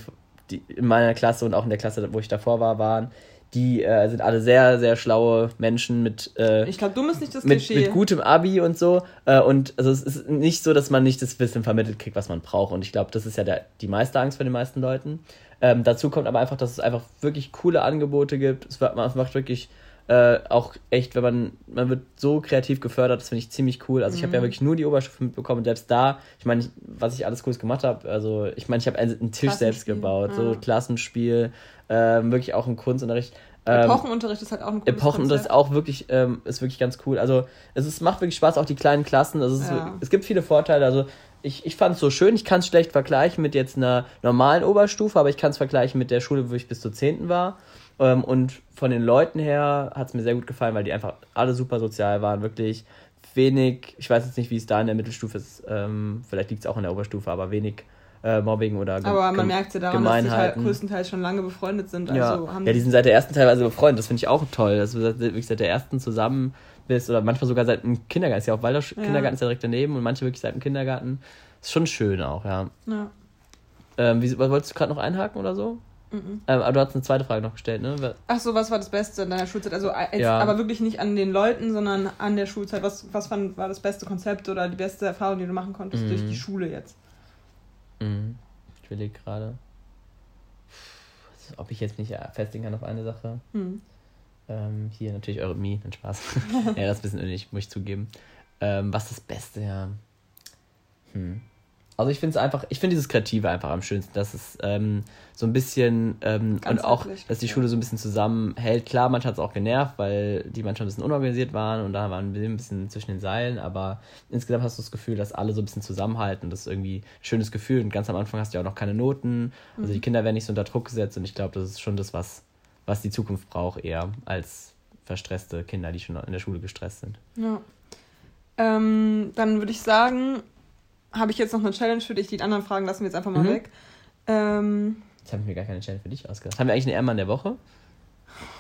die in meiner Klasse und auch in der Klasse, wo ich davor war, waren, die äh, sind alle sehr, sehr schlaue Menschen mit. Äh, ich glaube, dumm ist nicht das mit, Klischee. Mit gutem Abi und so. Äh, und also es ist nicht so, dass man nicht das Wissen vermittelt kriegt, was man braucht. Und ich glaube, das ist ja der, die meiste Angst von den meisten Leuten. Ähm, dazu kommt aber einfach, dass es einfach wirklich coole Angebote gibt. Es macht wirklich äh, auch echt, wenn man, man wird so kreativ gefördert, das finde ich ziemlich cool. Also ich habe ja mhm. wirklich nur die Oberstufe mitbekommen und selbst da, ich meine, was ich alles Cooles gemacht habe, also ich meine, ich habe einen, Tisch selbst gebaut, ja. so Klassenspiel, äh, wirklich auch im Kunstunterricht. Ähm, Epochenunterricht ist halt auch ein cooles Epochenunterricht ist auch wirklich, ähm, ist wirklich ganz cool. Also es ist, macht wirklich Spaß, auch die kleinen Klassen. Also es, ja. ist, es gibt viele Vorteile. Also ich, ich fand es so schön. Ich kann es schlecht vergleichen mit jetzt einer normalen Oberstufe, aber ich kann es vergleichen mit der Schule, wo ich bis zur 10. war. Ähm, und von den Leuten her hat es mir sehr gut gefallen, weil die einfach alle super sozial waren. Wirklich wenig, ich weiß jetzt nicht, wie es da in der Mittelstufe ist. Ähm, vielleicht liegt es auch in der Oberstufe, aber wenig äh, Mobbing oder Ge Aber man merkt ja daran, dass die halt größtenteils schon lange befreundet sind. Also ja. ja, die sind seit der ersten teilweise befreundet. Das finde ich auch toll, dass du wirklich seit der ersten zusammen bist oder manchmal sogar seit dem Kindergarten. Ist ja auch Waldorf ja. Kindergarten ist ja direkt daneben und manche wirklich seit dem Kindergarten. Ist schon schön auch, ja. ja. Ähm, wie, wolltest du gerade noch einhaken oder so? Mhm. Ähm, aber du hast eine zweite Frage noch gestellt, ne? Ach so, was war das Beste in deiner Schulzeit? Also äh, jetzt, ja. aber wirklich nicht an den Leuten, sondern an der Schulzeit. Was, was fand, war das beste Konzept oder die beste Erfahrung, die du machen konntest mhm. durch die Schule jetzt? Mhm überlege gerade, ob ich jetzt nicht festlegen kann auf eine Sache. Hm. Ähm, hier natürlich Eurythmie, dann Spaß. *laughs* ja, das ist ein bisschen unnötig, muss ich zugeben. Ähm, was ist das Beste, ja? Hm. Also ich finde es einfach, ich finde dieses Kreative einfach am schönsten, dass es ähm, so ein bisschen ähm, und auch, dass die Schule so ein bisschen zusammenhält. Klar, manchmal hat es auch genervt, weil die manchmal ein bisschen unorganisiert waren und da waren wir ein bisschen zwischen den Seilen, aber insgesamt hast du das Gefühl, dass alle so ein bisschen zusammenhalten das ist irgendwie ein schönes Gefühl. Und ganz am Anfang hast du ja auch noch keine Noten, also mhm. die Kinder werden nicht so unter Druck gesetzt und ich glaube, das ist schon das, was, was die Zukunft braucht, eher als verstresste Kinder, die schon in der Schule gestresst sind. Ja. Ähm, dann würde ich sagen, habe ich jetzt noch eine Challenge für dich. Die anderen Fragen lassen wir jetzt einfach mal mhm. weg. Ähm, jetzt habe ich mir gar keine Challenge für dich ausgedacht. Haben wir eigentlich einen Ehrmann der Woche?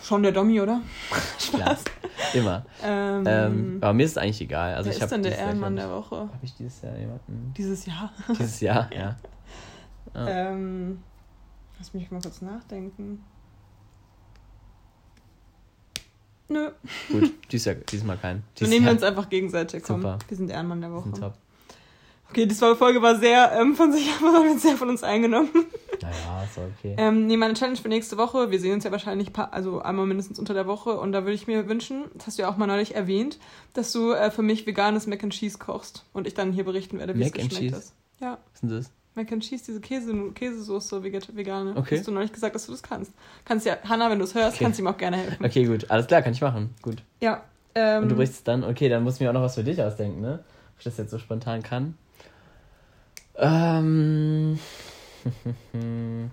Schon der Dommi, oder? *laughs* Spaß. Immer. Ähm, ähm, aber mir ist es eigentlich egal. Also wer ich ist denn der Ehrenmann der Woche? Habe ich dieses Jahr jemanden? Dieses Jahr? Dieses Jahr, *laughs* ja. ja. Ähm, lass mich mal kurz nachdenken. Nö. Gut, *laughs* dieses Jahr, diesmal kein. Dieses wir nehmen Jahr. uns einfach gegenseitig. Komm, Super. Wir sind Ehrenmann der Woche. Top. Okay, die Folge war sehr ähm, von sich, *laughs* aber sehr von uns eingenommen. Naja, ist okay. Ähm, nee, meine Challenge für nächste Woche, wir sehen uns ja wahrscheinlich paar, also einmal mindestens unter der Woche und da würde ich mir wünschen, das hast du ja auch mal neulich erwähnt, dass du äh, für mich veganes Mac and Cheese kochst und ich dann hier berichten werde, wie es geschmeckt Cheese? ist. Ja. Was ist denn das? Mac and Cheese, diese Käse, Käsesoße, vegane. Okay. Hast du neulich gesagt, dass du das kannst. Kannst ja, Hanna, wenn du es hörst, okay. kannst du ihm auch gerne helfen. Okay, gut. Alles klar, kann ich machen. Gut. Ja. Ähm, und du brichst dann, okay, dann muss ich mir auch noch was für dich ausdenken, ne? Ob ich das jetzt so spontan kann. Ähm. *laughs*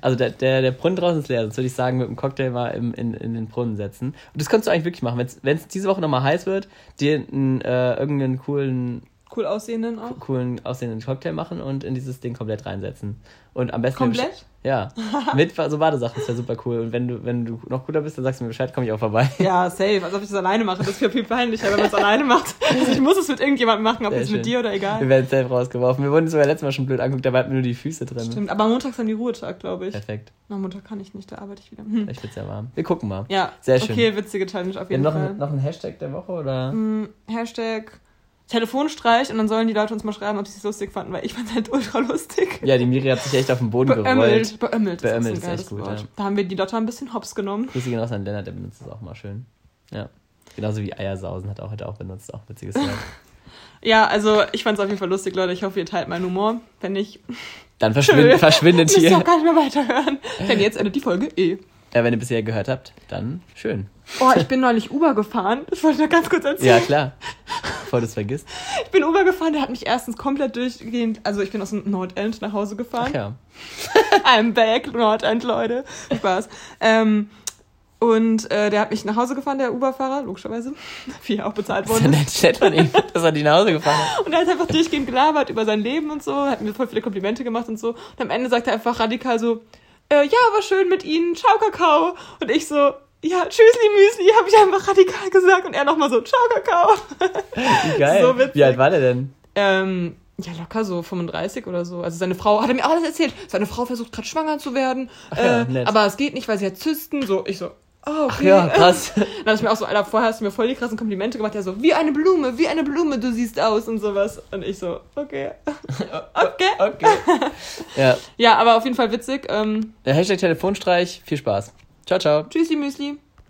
Also der, der, der Brunnen draußen ist leer, sonst würde ich sagen, mit dem Cocktail mal im, in, in den Brunnen setzen. Und das kannst du eigentlich wirklich machen. Wenn es diese Woche nochmal heiß wird, dir einen, äh, irgendeinen coolen cool aussehenden auch. coolen aussehenden Cocktail machen und in dieses Ding komplett reinsetzen. Und am besten. Komplett? Ja. *laughs* Mit so Badesachen ist ja super cool. Und wenn du, wenn du noch cooler bist, dann sagst du mir Bescheid, komme ich auch vorbei. *laughs* Ja, safe. Als ob ich das alleine mache. Das ist viel, viel peinlicher, wenn man es *laughs* alleine macht. Also ich muss es mit irgendjemandem machen, ob jetzt mit dir oder egal. Wir werden safe rausgeworfen. Wir wurden sogar letztes Mal schon blöd angeguckt, da hatten nur die Füße drin. Stimmt, aber montags haben die Ruhetag, glaube ich. Perfekt. Na, Montag kann ich nicht, da arbeite ich wieder. Hm. Ich wird's ja warm. Wir gucken mal. Ja, sehr schön. Okay, witzige Challenge auf jeden noch Fall. Ein, noch ein Hashtag der Woche oder? Hm, Hashtag Telefonstreich und dann sollen die Leute uns mal schreiben, ob sie es lustig fanden, weil ich fand es halt ultra lustig. Ja, die Miri hat sich echt auf den Boden beömmelt, gerollt. Beömmelt, beömmelt ist, ist echt gut. Ja. Da haben wir die Lotte ein bisschen hops genommen. Grüße gehen raus an Lennart, der benutzt das auch mal schön. Ja. Genauso wie Eiersausen hat auch heute auch benutzt, auch witziges *laughs* Wort. ja, also ich fand es auf jeden Fall lustig, Leute. Ich hoffe, ihr teilt meinen Humor. Wenn nicht. Dann *laughs* verschwind, verschwindet hier. Ich auch gar nicht mehr weiterhören. Denn jetzt endet die Folge eh. Ja, wenn ihr bisher gehört habt, dann schön. Oh, ich bin neulich Uber gefahren. Das wollte ich noch ganz kurz erzählen. Ja, klar. Bevor du es vergisst. Ich bin Uber gefahren, der hat mich erstens komplett durchgehend. Also, ich bin aus dem Nordend nach Hause gefahren. Ach ja. *laughs* I'm back, Nordend, Leute. Spaß. Ähm, und äh, der hat mich nach Hause gefahren, der Uber-Fahrer, logischerweise, *laughs* wie er auch bezahlt wurde. Das ist nett von ihm, dass er die nach Hause gefahren hat. Und er hat einfach durchgehend gelabert über sein Leben und so, hat mir voll viele Komplimente gemacht und so. Und am Ende sagt er einfach radikal so, äh, ja, war schön mit Ihnen, ciao Kakao. Und ich so, ja, tschüssli Müsli, habe ich einfach radikal gesagt. Und er nochmal so, ciao Kakao. Wie geil. *laughs* So Wie alt war der denn? Ähm, ja, locker so 35 oder so. Also seine Frau, hat er mir alles erzählt. Seine Frau versucht gerade schwanger zu werden. Ach ja, äh, aber es geht nicht, weil sie hat Zysten. So, ich so, Oh, okay. Ach ja, *laughs* krass. Dann habe ich mir auch so, Alter, vorher hast du mir voll die krassen Komplimente gemacht. Ja, so, wie eine Blume, wie eine Blume, du siehst aus und sowas. Und ich so, okay. *laughs* okay. Okay. Ja. Ja, aber auf jeden Fall witzig. Ähm, Der Hashtag Telefonstreich, viel Spaß. Ciao, ciao. Tschüssi, Müsli.